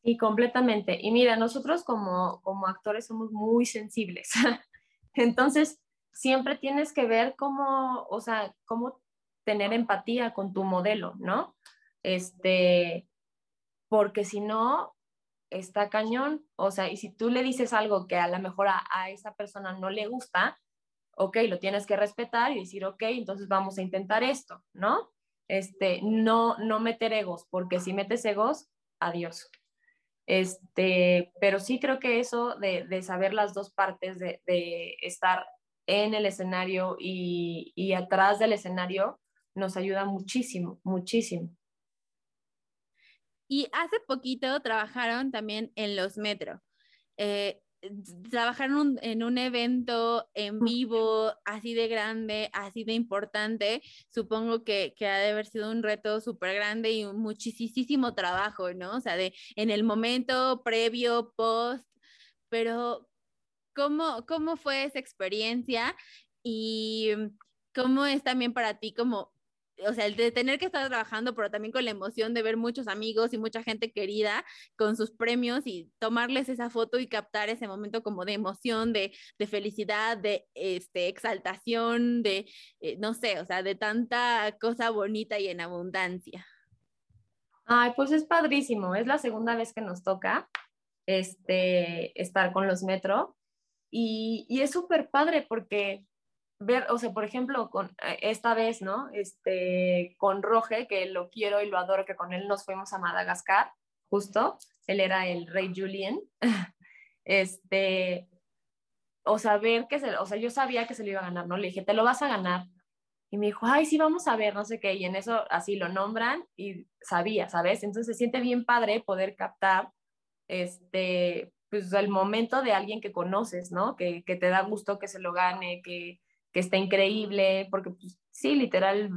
Y completamente. Y mira, nosotros como, como actores somos muy sensibles. Entonces, siempre tienes que ver cómo, o sea, cómo tener empatía con tu modelo, ¿no? Este, porque si no, está cañón, o sea, y si tú le dices algo que a lo mejor a, esa persona no le gusta, ok, lo tienes que respetar y decir, ok, entonces vamos a intentar esto, ¿no? Este, no, no meter egos, porque si metes egos, adiós. Este, pero sí creo que eso de, de saber las dos partes, de, de estar en el escenario y, y, atrás del escenario nos ayuda muchísimo, muchísimo. Y hace poquito trabajaron también en los metro. Eh, trabajaron en un evento en vivo así de grande, así de importante, supongo que, que ha de haber sido un reto súper grande y muchísimo trabajo, ¿no? O sea, de en el momento previo, post, pero ¿Cómo, cómo fue esa experiencia y cómo es también para ti como, o sea, el de tener que estar trabajando, pero también con la emoción de ver muchos amigos y mucha gente querida con sus premios y tomarles esa foto y captar ese momento como de emoción, de, de felicidad, de este, exaltación, de, eh, no sé, o sea, de tanta cosa bonita y en abundancia. Ay, pues es padrísimo, es la segunda vez que nos toca este, estar con los Metro y, y es súper padre porque ver, o sea, por ejemplo, con eh, esta vez, ¿no? Este, con Roge, que lo quiero y lo adoro, que con él nos fuimos a Madagascar, justo, él era el rey Julien, este, o sea, ver que se, o sea, yo sabía que se lo iba a ganar, ¿no? Le dije, te lo vas a ganar. Y me dijo, ay, sí, vamos a ver, no sé qué, y en eso así lo nombran y sabía, ¿sabes? Entonces se siente bien padre poder captar, este, pues el momento de alguien que conoces, ¿no? Que, que te da gusto que se lo gane, que, que está increíble, porque pues, sí, literal,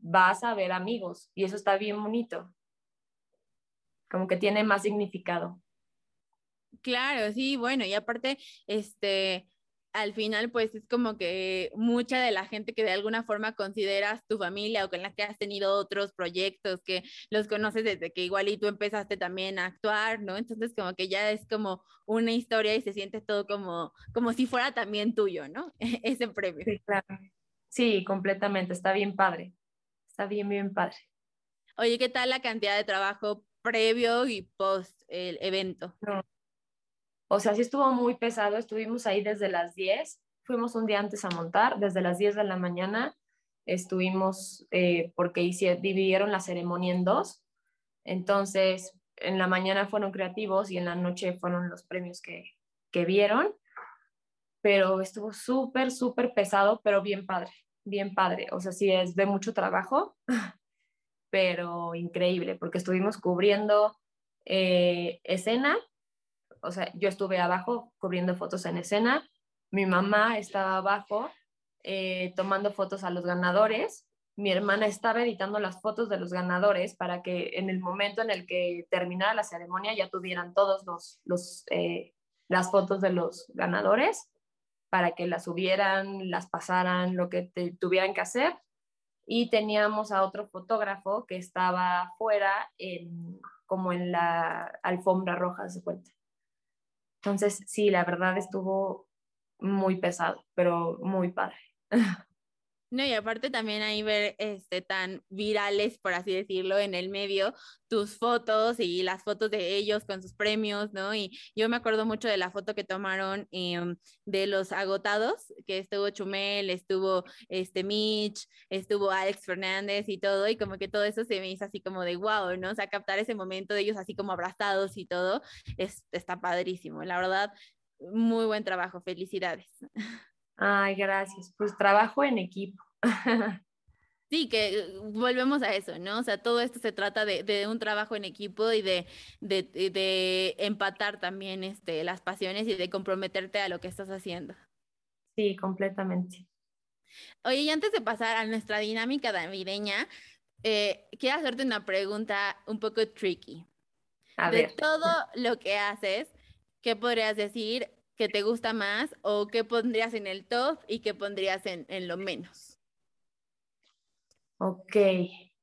vas a ver amigos y eso está bien bonito. Como que tiene más significado. Claro, sí, bueno, y aparte, este, al final pues es como que mucha de la gente que de alguna forma consideras tu familia o con la que has tenido otros proyectos, que los conoces desde que igual y tú empezaste también a actuar, ¿no? Entonces como que ya es como una historia y se siente todo como, como si fuera también tuyo, ¿no? Ese premio. Sí, claro. Sí, completamente, está bien padre, está bien, bien padre. Oye, ¿qué tal la cantidad de trabajo previo y post el evento? No o sea, sí estuvo muy pesado, estuvimos ahí desde las 10, fuimos un día antes a montar, desde las 10 de la mañana estuvimos, eh, porque hice, dividieron la ceremonia en dos, entonces en la mañana fueron creativos y en la noche fueron los premios que, que vieron, pero estuvo súper, súper pesado, pero bien padre, bien padre, o sea, sí es de mucho trabajo, pero increíble, porque estuvimos cubriendo eh, escena, o sea, yo estuve abajo cubriendo fotos en escena, mi mamá estaba abajo eh, tomando fotos a los ganadores, mi hermana estaba editando las fotos de los ganadores para que en el momento en el que terminara la ceremonia ya tuvieran todos los, los eh, las fotos de los ganadores para que las subieran, las pasaran, lo que tuvieran que hacer. Y teníamos a otro fotógrafo que estaba fuera, en, como en la alfombra roja, se cuenta. Entonces, sí, la verdad estuvo muy pesado, pero muy padre. No, y aparte también ahí ver este tan virales, por así decirlo, en el medio, tus fotos y las fotos de ellos con sus premios, ¿no? Y yo me acuerdo mucho de la foto que tomaron em, de los agotados, que estuvo Chumel, estuvo este Mitch, estuvo Alex Fernández y todo, y como que todo eso se me hizo así como de wow, ¿no? O sea, captar ese momento de ellos así como abrazados y todo, es, está padrísimo, la verdad, muy buen trabajo, felicidades. Ay, gracias. Pues trabajo en equipo. Sí, que volvemos a eso, ¿no? O sea, todo esto se trata de, de un trabajo en equipo y de, de, de, empatar también este, las pasiones y de comprometerte a lo que estás haciendo. Sí, completamente. Oye, y antes de pasar a nuestra dinámica navideña, eh, quiero hacerte una pregunta un poco tricky. A de ver. todo lo que haces, ¿qué podrías decir que te gusta más o qué pondrías en el top y qué pondrías en, en lo menos? Ok.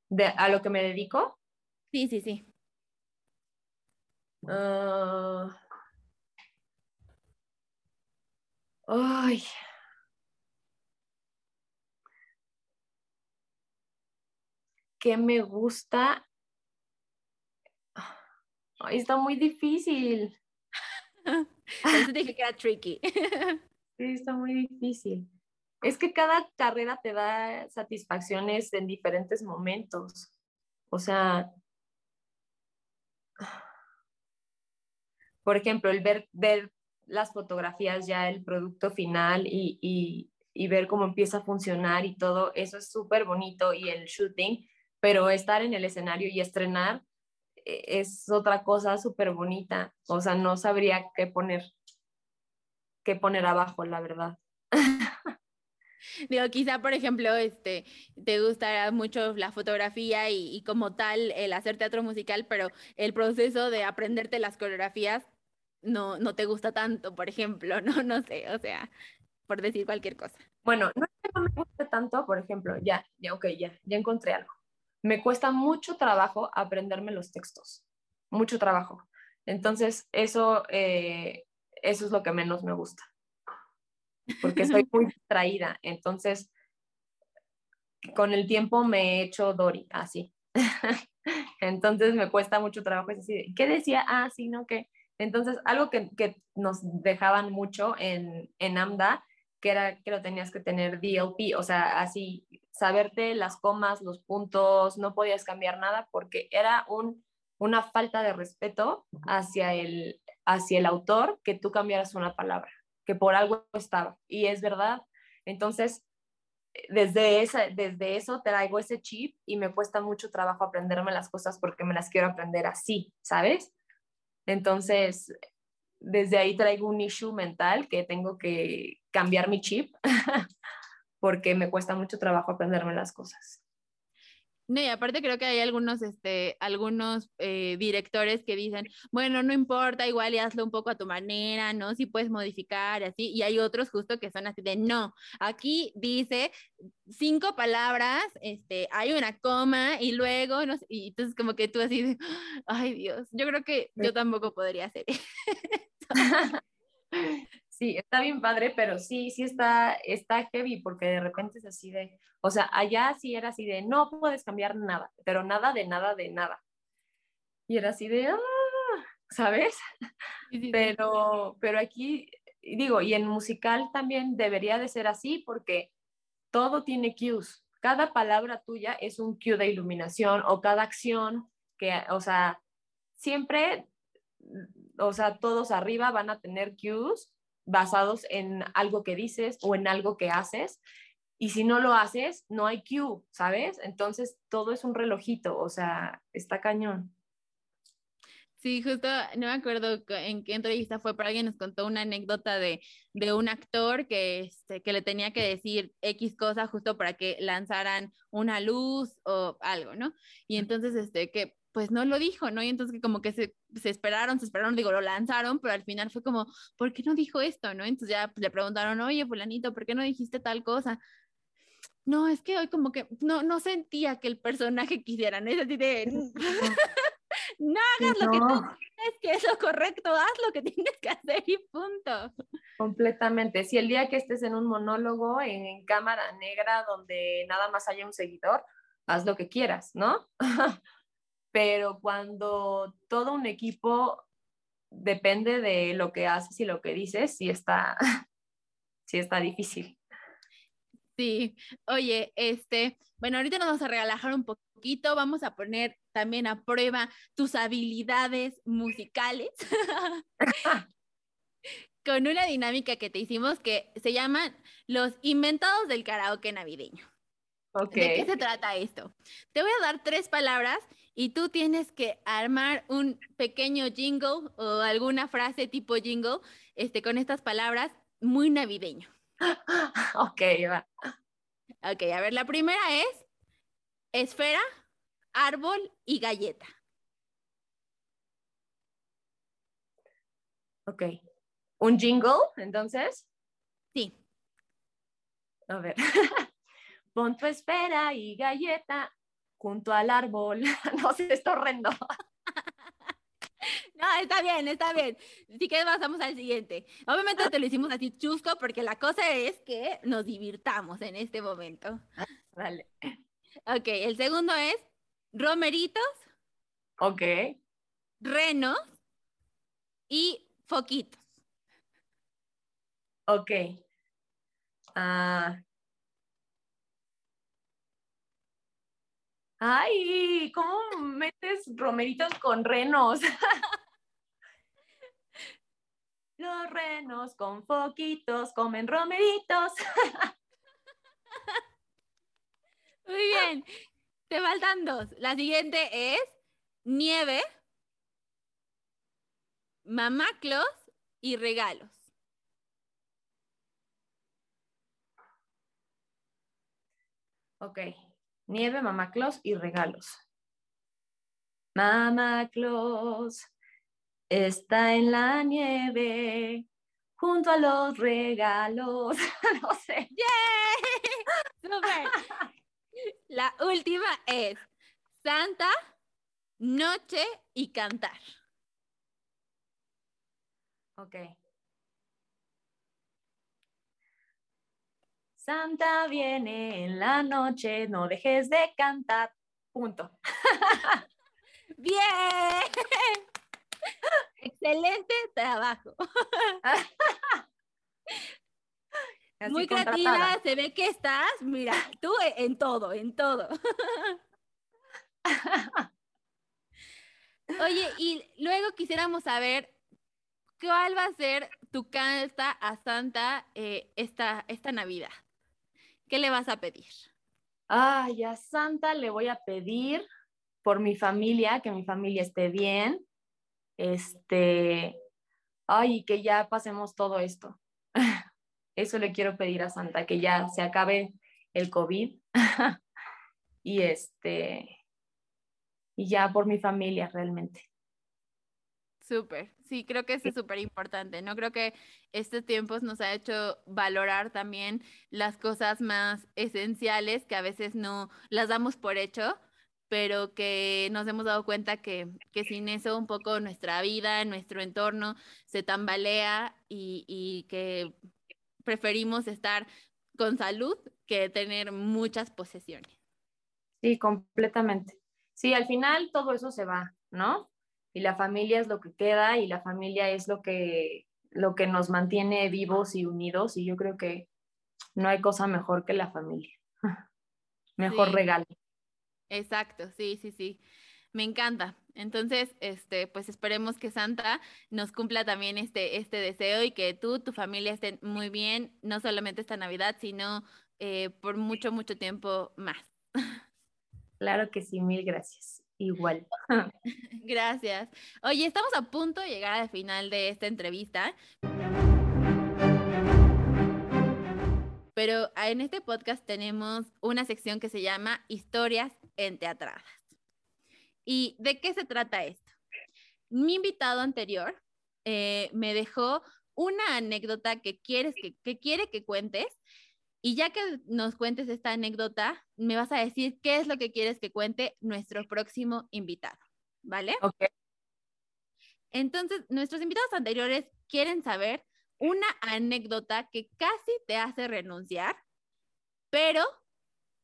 De, ¿A lo que me dedico? Sí, sí, sí. Ah. ay. ¿Qué me gusta? Ay, está muy difícil. Te dije que era tricky. Sí, está muy difícil. Es que cada carrera te da satisfacciones en diferentes momentos. O sea, por ejemplo, el ver, ver las fotografías ya, el producto final y, y, y ver cómo empieza a funcionar y todo, eso es súper bonito y el shooting, pero estar en el escenario y estrenar es otra cosa súper bonita. O sea, no sabría qué poner, qué poner abajo, la verdad. Digo, quizá, por ejemplo, este, te gustará mucho la fotografía y, y, como tal el hacer teatro musical, pero el proceso de aprenderte las coreografías no, no te gusta tanto, por ejemplo, no, no sé, o sea, por decir cualquier cosa. Bueno, no es que no me guste tanto, por ejemplo, ya, ya, ok, ya, ya encontré algo. Me cuesta mucho trabajo aprenderme los textos, mucho trabajo. Entonces, eso, eh, eso es lo que menos me gusta porque soy muy distraída. Entonces, con el tiempo me he hecho Dory, así. Entonces me cuesta mucho trabajo. Es así, ¿qué decía? Ah, sí, no, ¿qué? Entonces, algo que, que nos dejaban mucho en, en AMDA, que era que lo tenías que tener DLP, o sea, así, saberte las comas, los puntos, no podías cambiar nada porque era un, una falta de respeto hacia el, hacia el autor que tú cambiaras una palabra que por algo estaba. Y es verdad. Entonces, desde, esa, desde eso traigo ese chip y me cuesta mucho trabajo aprenderme las cosas porque me las quiero aprender así, ¿sabes? Entonces, desde ahí traigo un issue mental que tengo que cambiar mi chip porque me cuesta mucho trabajo aprenderme las cosas. No, y aparte creo que hay algunos, este, algunos eh, directores que dicen, bueno, no importa, igual y hazlo un poco a tu manera, ¿no? Si puedes modificar, así, y hay otros justo que son así de, no, aquí dice cinco palabras, este, hay una coma y luego, no sé, y entonces como que tú así de, ay Dios, yo creo que yo tampoco podría hacer Sí, está bien padre, pero sí, sí está, está heavy porque de repente es así de, o sea, allá sí era así de, no puedes cambiar nada, pero nada de nada de nada. Y era así de, ah, ¿sabes? Pero, pero aquí, digo, y en musical también debería de ser así porque todo tiene cues. Cada palabra tuya es un cue de iluminación o cada acción que, o sea, siempre, o sea, todos arriba van a tener cues basados en algo que dices o en algo que haces. Y si no lo haces, no hay cue, ¿sabes? Entonces todo es un relojito, o sea, está cañón. Sí, justo, no me acuerdo en qué entrevista fue, pero alguien nos contó una anécdota de, de un actor que, este, que le tenía que decir X cosa justo para que lanzaran una luz o algo, ¿no? Y entonces, este, que pues no lo dijo, ¿no? Y entonces como que se, se, esperaron, se esperaron, digo, lo lanzaron, pero al final fue como, ¿por qué no dijo esto, no? Entonces ya pues, le preguntaron, oye, fulanito, ¿por qué no dijiste tal cosa? No, es que hoy como que no, no sentía que el personaje quisiera, ¿no? Es así de, no hagas lo que tú crees que es lo correcto, haz lo que tienes que hacer y punto. Completamente. Si el día que estés en un monólogo en, en cámara negra donde nada más haya un seguidor, haz lo que quieras, ¿no? pero cuando todo un equipo depende de lo que haces y lo que dices, sí está, sí está difícil. Sí, oye, este, bueno, ahorita nos vamos a relajar un poquito, vamos a poner también a prueba tus habilidades musicales con una dinámica que te hicimos que se llama los inventados del karaoke navideño. Okay. ¿De qué se trata esto? Te voy a dar tres palabras y tú tienes que armar un pequeño jingle o alguna frase tipo jingle este, con estas palabras muy navideño. Ok, va. Ok, a ver, la primera es esfera, árbol y galleta. Ok. ¿Un jingle, entonces? Sí. A ver. Pon tu esfera y galleta junto al árbol. no sé, está horrendo. No, está bien, está bien. Si quieres, pasamos al siguiente. Obviamente te lo hicimos así chusco porque la cosa es que nos divirtamos en este momento. Vale. Ok, el segundo es romeritos, Ok. renos y foquitos. Ok. Ah. Ay, ¿cómo metes romeritos con renos? Los renos con foquitos comen romeritos. Muy bien. Te faltan dos. La siguiente es nieve, mamaclos y regalos. Ok. Nieve, mamá Claus y regalos. Mamá Claus está en la nieve junto a los regalos. no sé. ¡Yay! Súper. La última es Santa, noche y cantar. Ok. Santa viene en la noche, no dejes de cantar. Punto. ¡Bien! Excelente trabajo. Así Muy contratada. creativa, se ve que estás, mira, tú e- en todo, en todo. Oye, y luego quisiéramos saber cuál va a ser tu carta a Santa eh, esta, esta Navidad. ¿Qué le vas a pedir? Ay, a Santa le voy a pedir por mi familia, que mi familia esté bien. Este, ay, y que ya pasemos todo esto. Eso le quiero pedir a Santa, que ya se acabe el COVID. y este, y ya por mi familia realmente. Súper, sí, creo que eso es súper importante, ¿no? Creo que estos tiempos nos ha hecho valorar también las cosas más esenciales que a veces no las damos por hecho, pero que nos hemos dado cuenta que, que sin eso un poco nuestra vida, nuestro entorno se tambalea y, y que preferimos estar con salud que tener muchas posesiones. Sí, completamente. Sí, al final todo eso se va, ¿no? Y la familia es lo que queda y la familia es lo que, lo que nos mantiene vivos y unidos y yo creo que no hay cosa mejor que la familia. Mejor Sí. regalo. Exacto, sí, sí, sí. Me encanta. Entonces, este, pues esperemos que Santa nos cumpla también este, este deseo y que tú, tu familia estén muy bien, no solamente esta Navidad, sino eh, por mucho, mucho tiempo más. Claro que sí, mil gracias. Igual. Gracias. Oye, estamos a punto de llegar al final de esta entrevista. Pero en este podcast tenemos una sección que se llama Historias enteatradas. ¿Y de qué se trata esto? Mi invitado anterior eh, me dejó una anécdota que, quieres que, que quiere que cuentes y ya que nos cuentes esta anécdota, me vas a decir qué es lo que quieres que cuente nuestro próximo invitado, ¿vale? Ok. Entonces, nuestros invitados anteriores quieren saber una anécdota que casi te hace renunciar, pero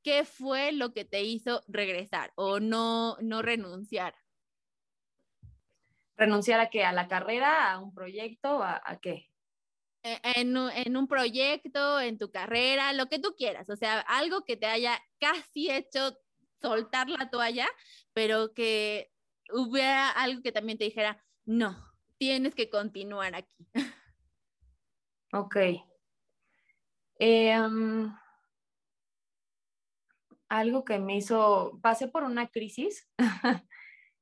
¿qué fue lo que te hizo regresar o no, no renunciar? ¿Renunciar a qué? ¿A la carrera? ¿A un proyecto? ¿A, a qué? Eh, En, un- en un proyecto, en tu carrera, lo que tú quieras, o sea, algo que te haya casi hecho soltar la toalla, pero que hubiera algo que también te dijera, no, tienes que continuar aquí. Ok. Em, algo que me hizo, pasé por una crisis,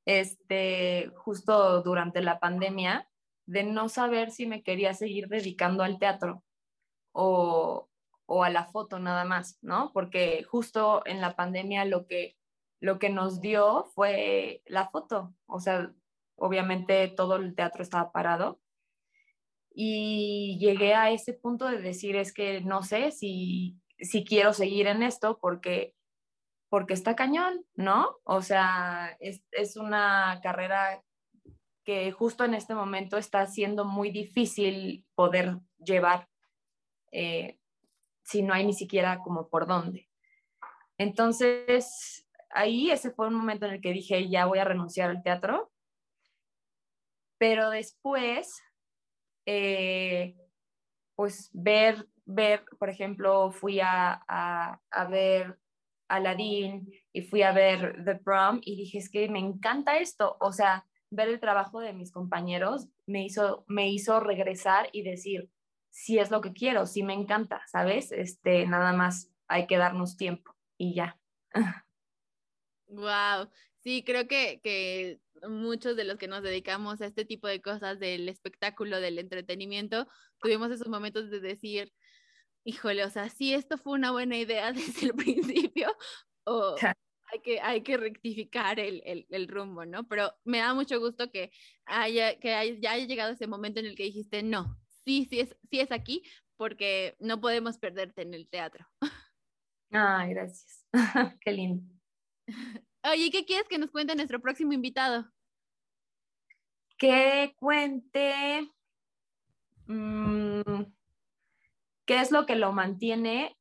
este, justo durante la pandemia, de no saber si me quería seguir dedicando al teatro o, o a la foto nada más, ¿no? Porque justo en la pandemia lo que, lo que nos dio fue la foto, o sea, obviamente todo el teatro estaba parado y llegué a ese punto de decir es que no sé si, si quiero seguir en esto porque porque está cañón, ¿no? O sea, es, es, una carrera que justo en este momento está siendo muy difícil poder llevar eh, si no hay ni siquiera como por dónde. Entonces, ahí ese fue un momento en el que dije, ya voy a renunciar al teatro, pero después, eh, pues ver, ver, por ejemplo, fui a, a, a ver Aladdin y fui a ver The Prom y dije, es que me encanta esto, o sea, ver el trabajo de mis compañeros me hizo, me hizo regresar y decir, si es lo que quiero, si me encanta, ¿sabes? Este, nada más hay que darnos tiempo y ya. Wow, sí, creo que, que muchos de los que nos dedicamos a este tipo de cosas del espectáculo, del entretenimiento, tuvimos esos momentos de decir, híjole, o sea, si esto fue una buena idea desde el principio o hay que, hay que rectificar el, el, el, rumbo, ¿no? Pero me da mucho gusto que, haya, que haya, ya haya llegado ese momento en el que dijiste, no, sí, sí es, sí es aquí, porque no podemos perderte en el teatro. Ay, gracias. Qué lindo. Oye, ¿qué quieres que nos cuente nuestro próximo invitado? Que cuente mmm, qué es lo que lo mantiene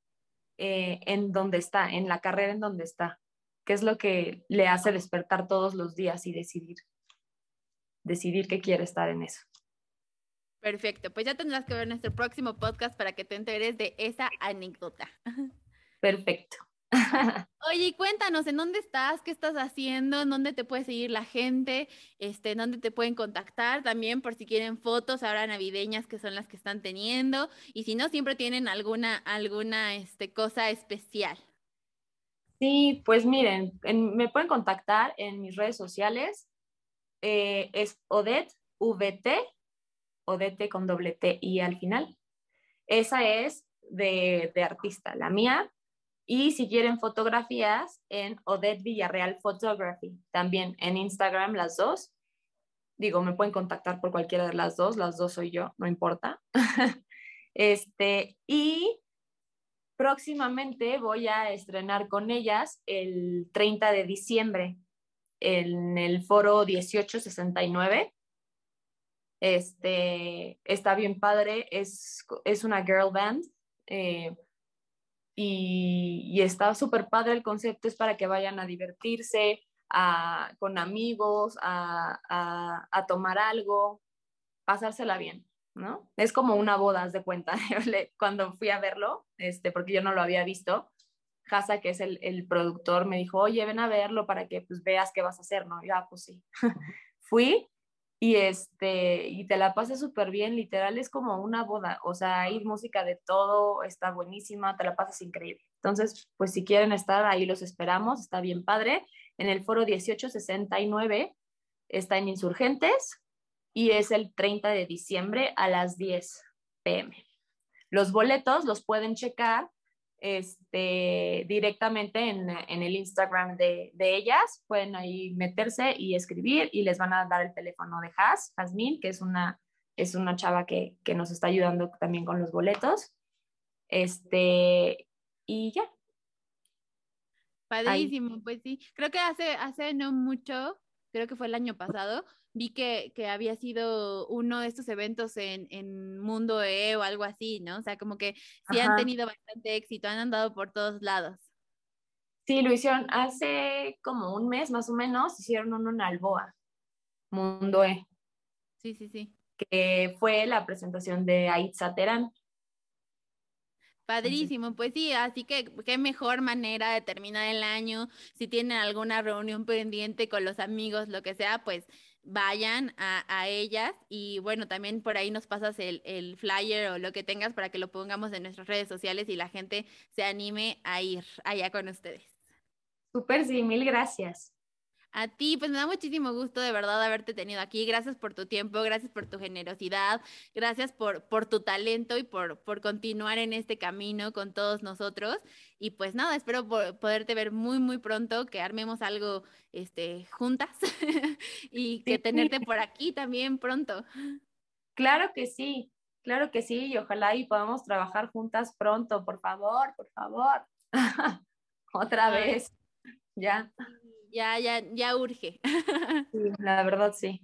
eh, en donde está, en la carrera en donde está qué es lo que le hace despertar todos los días y decidir, decidir que quiere estar en eso. Perfecto, pues ya tendrás que ver nuestro próximo podcast para que te enteres de esa anécdota. Perfecto. Oye, cuéntanos, ¿en dónde estás? ¿Qué estás haciendo? ¿En dónde te puede seguir la gente? Este, ¿En dónde te pueden contactar? También por si quieren fotos ahora navideñas que son las que están teniendo. Y si no, siempre tienen alguna, alguna este, cosa especial. Sí, pues miren, me pueden contactar en mis redes sociales. Eh, es Odette VT, Odette con doble T y al final. Esa es de, de, artista, la mía. Y si quieren fotografías, en Odette Villarreal Photography, también en Instagram las dos. Digo, me pueden contactar por cualquiera de las dos, las dos soy yo, no importa. este, y próximamente voy a estrenar con ellas el 30 de diciembre en el foro 1869. Este, está bien padre, es, es una girl band eh, y, y, está súper padre el concepto, es para que vayan a divertirse a, con amigos, a, a, tomar algo, pasársela bien. ¿no? Es como una boda, haz de cuenta. Cuando fui a verlo, este, porque yo no lo había visto, Hasa, que es el, el, productor, me dijo, oye, ven a verlo para que pues veas qué vas a hacer, ¿no? Ya, ah, pues sí. Fui y, este, y te la pasas súper bien, literal, es como una boda, o sea, hay música de todo, está buenísima, te la pasas increíble. Entonces, pues si quieren estar, ahí los esperamos, está bien padre. En el foro 1869 está en Insurgentes, y es el 30 de diciembre a las 10 pm. Los boletos los pueden checar este, directamente en, el Instagram de, de, ellas. Pueden ahí meterse y escribir y les van a dar el teléfono de Has, Hasmin, que es una, es una chava que, que nos está ayudando también con los boletos. Este, y ya. Padrísimo, pues sí. Creo que hace, hace no mucho, creo que fue el año pasado, vi que, que, había sido uno de estos eventos en, en, Mundo E o algo así, ¿no? O sea, como que sí han tenido bastante éxito, han andado por todos lados. Sí, lo hicieron hace como un mes más o menos, hicieron uno en Alboa, Mundo E. Sí, sí, sí. Que fue la presentación de Aitza Terán. Padrísimo, pues sí, así que qué mejor manera de terminar el año. Si tienen alguna reunión pendiente con los amigos, lo que sea, pues vayan a, ellas y bueno, también por ahí nos pasas el, flyer o lo que tengas para que lo pongamos en nuestras redes sociales y la gente se anime a ir allá con ustedes. Súper, sí, mil gracias. A ti, pues me da muchísimo gusto de verdad haberte tenido aquí. Gracias por tu tiempo, gracias por tu generosidad, gracias por, por tu talento y por, por continuar en este camino con todos nosotros. Y pues nada, espero poderte ver muy, muy pronto, que armemos algo este, juntas y que tenerte por aquí también pronto. Claro que sí, claro que sí, y ojalá y podamos trabajar juntas pronto, por favor, por favor. Otra vez, ya ya, ya, ya urge. Sí, la verdad sí.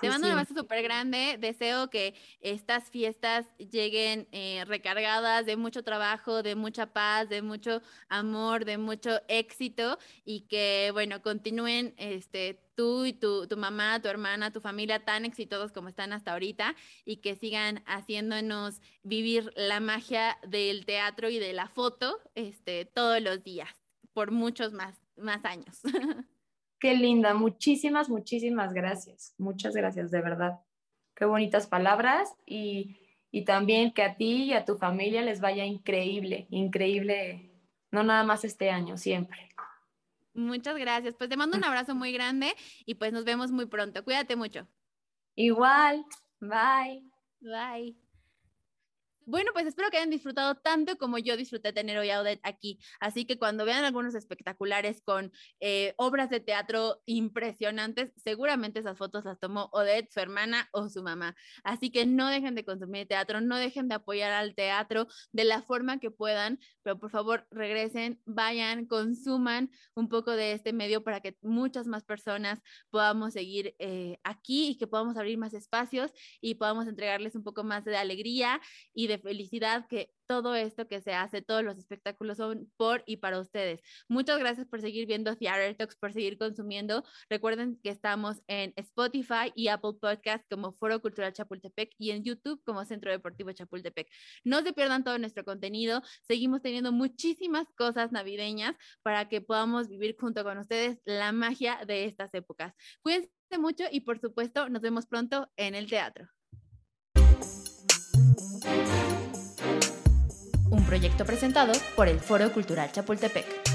Te mando un abrazo súper grande. Deseo que estas fiestas lleguen eh, recargadas de mucho trabajo, de mucha paz, de mucho amor, de mucho éxito y que, bueno, continúen este, tú y tu, tu mamá, tu hermana, tu familia tan exitosos como están hasta ahorita y que sigan haciéndonos vivir la magia del teatro y de la foto este, todos los días, por muchos más más años. Qué linda, muchísimas, muchísimas gracias. Muchas gracias, de verdad. Qué bonitas palabras y, y también que a ti y a tu familia les vaya increíble, increíble, no nada más este año, siempre. Muchas gracias. Pues te mando un abrazo muy grande y pues nos vemos muy pronto. Cuídate mucho. Igual. Bye. Bye. Bueno, pues espero que hayan disfrutado tanto como yo disfruté tener hoy a Odette aquí. Así que cuando vean algunos espectaculares con eh, obras de teatro impresionantes, seguramente esas fotos las tomó Odette, su hermana o su mamá. Así que no dejen de consumir teatro, no dejen de apoyar al teatro de la forma que puedan, pero por favor regresen, vayan, consuman un poco de este medio para que muchas más personas podamos seguir eh, aquí y que podamos abrir más espacios y podamos entregarles un poco más de alegría y de de felicidad que todo esto que se hace, todos los espectáculos son por y para ustedes. Muchas gracias por seguir viendo Theater Talks, por seguir consumiendo. Recuerden que estamos en Spotify y Apple Podcast como Foro Cultural Chapultepec y en YouTube como Centro Deportivo Chapultepec. No se pierdan todo nuestro contenido. Seguimos teniendo muchísimas cosas navideñas para que podamos vivir junto con ustedes la magia de estas épocas. Cuídense mucho y por supuesto nos vemos pronto en el teatro. Un proyecto presentado por el Foro Cultural Chapultepec.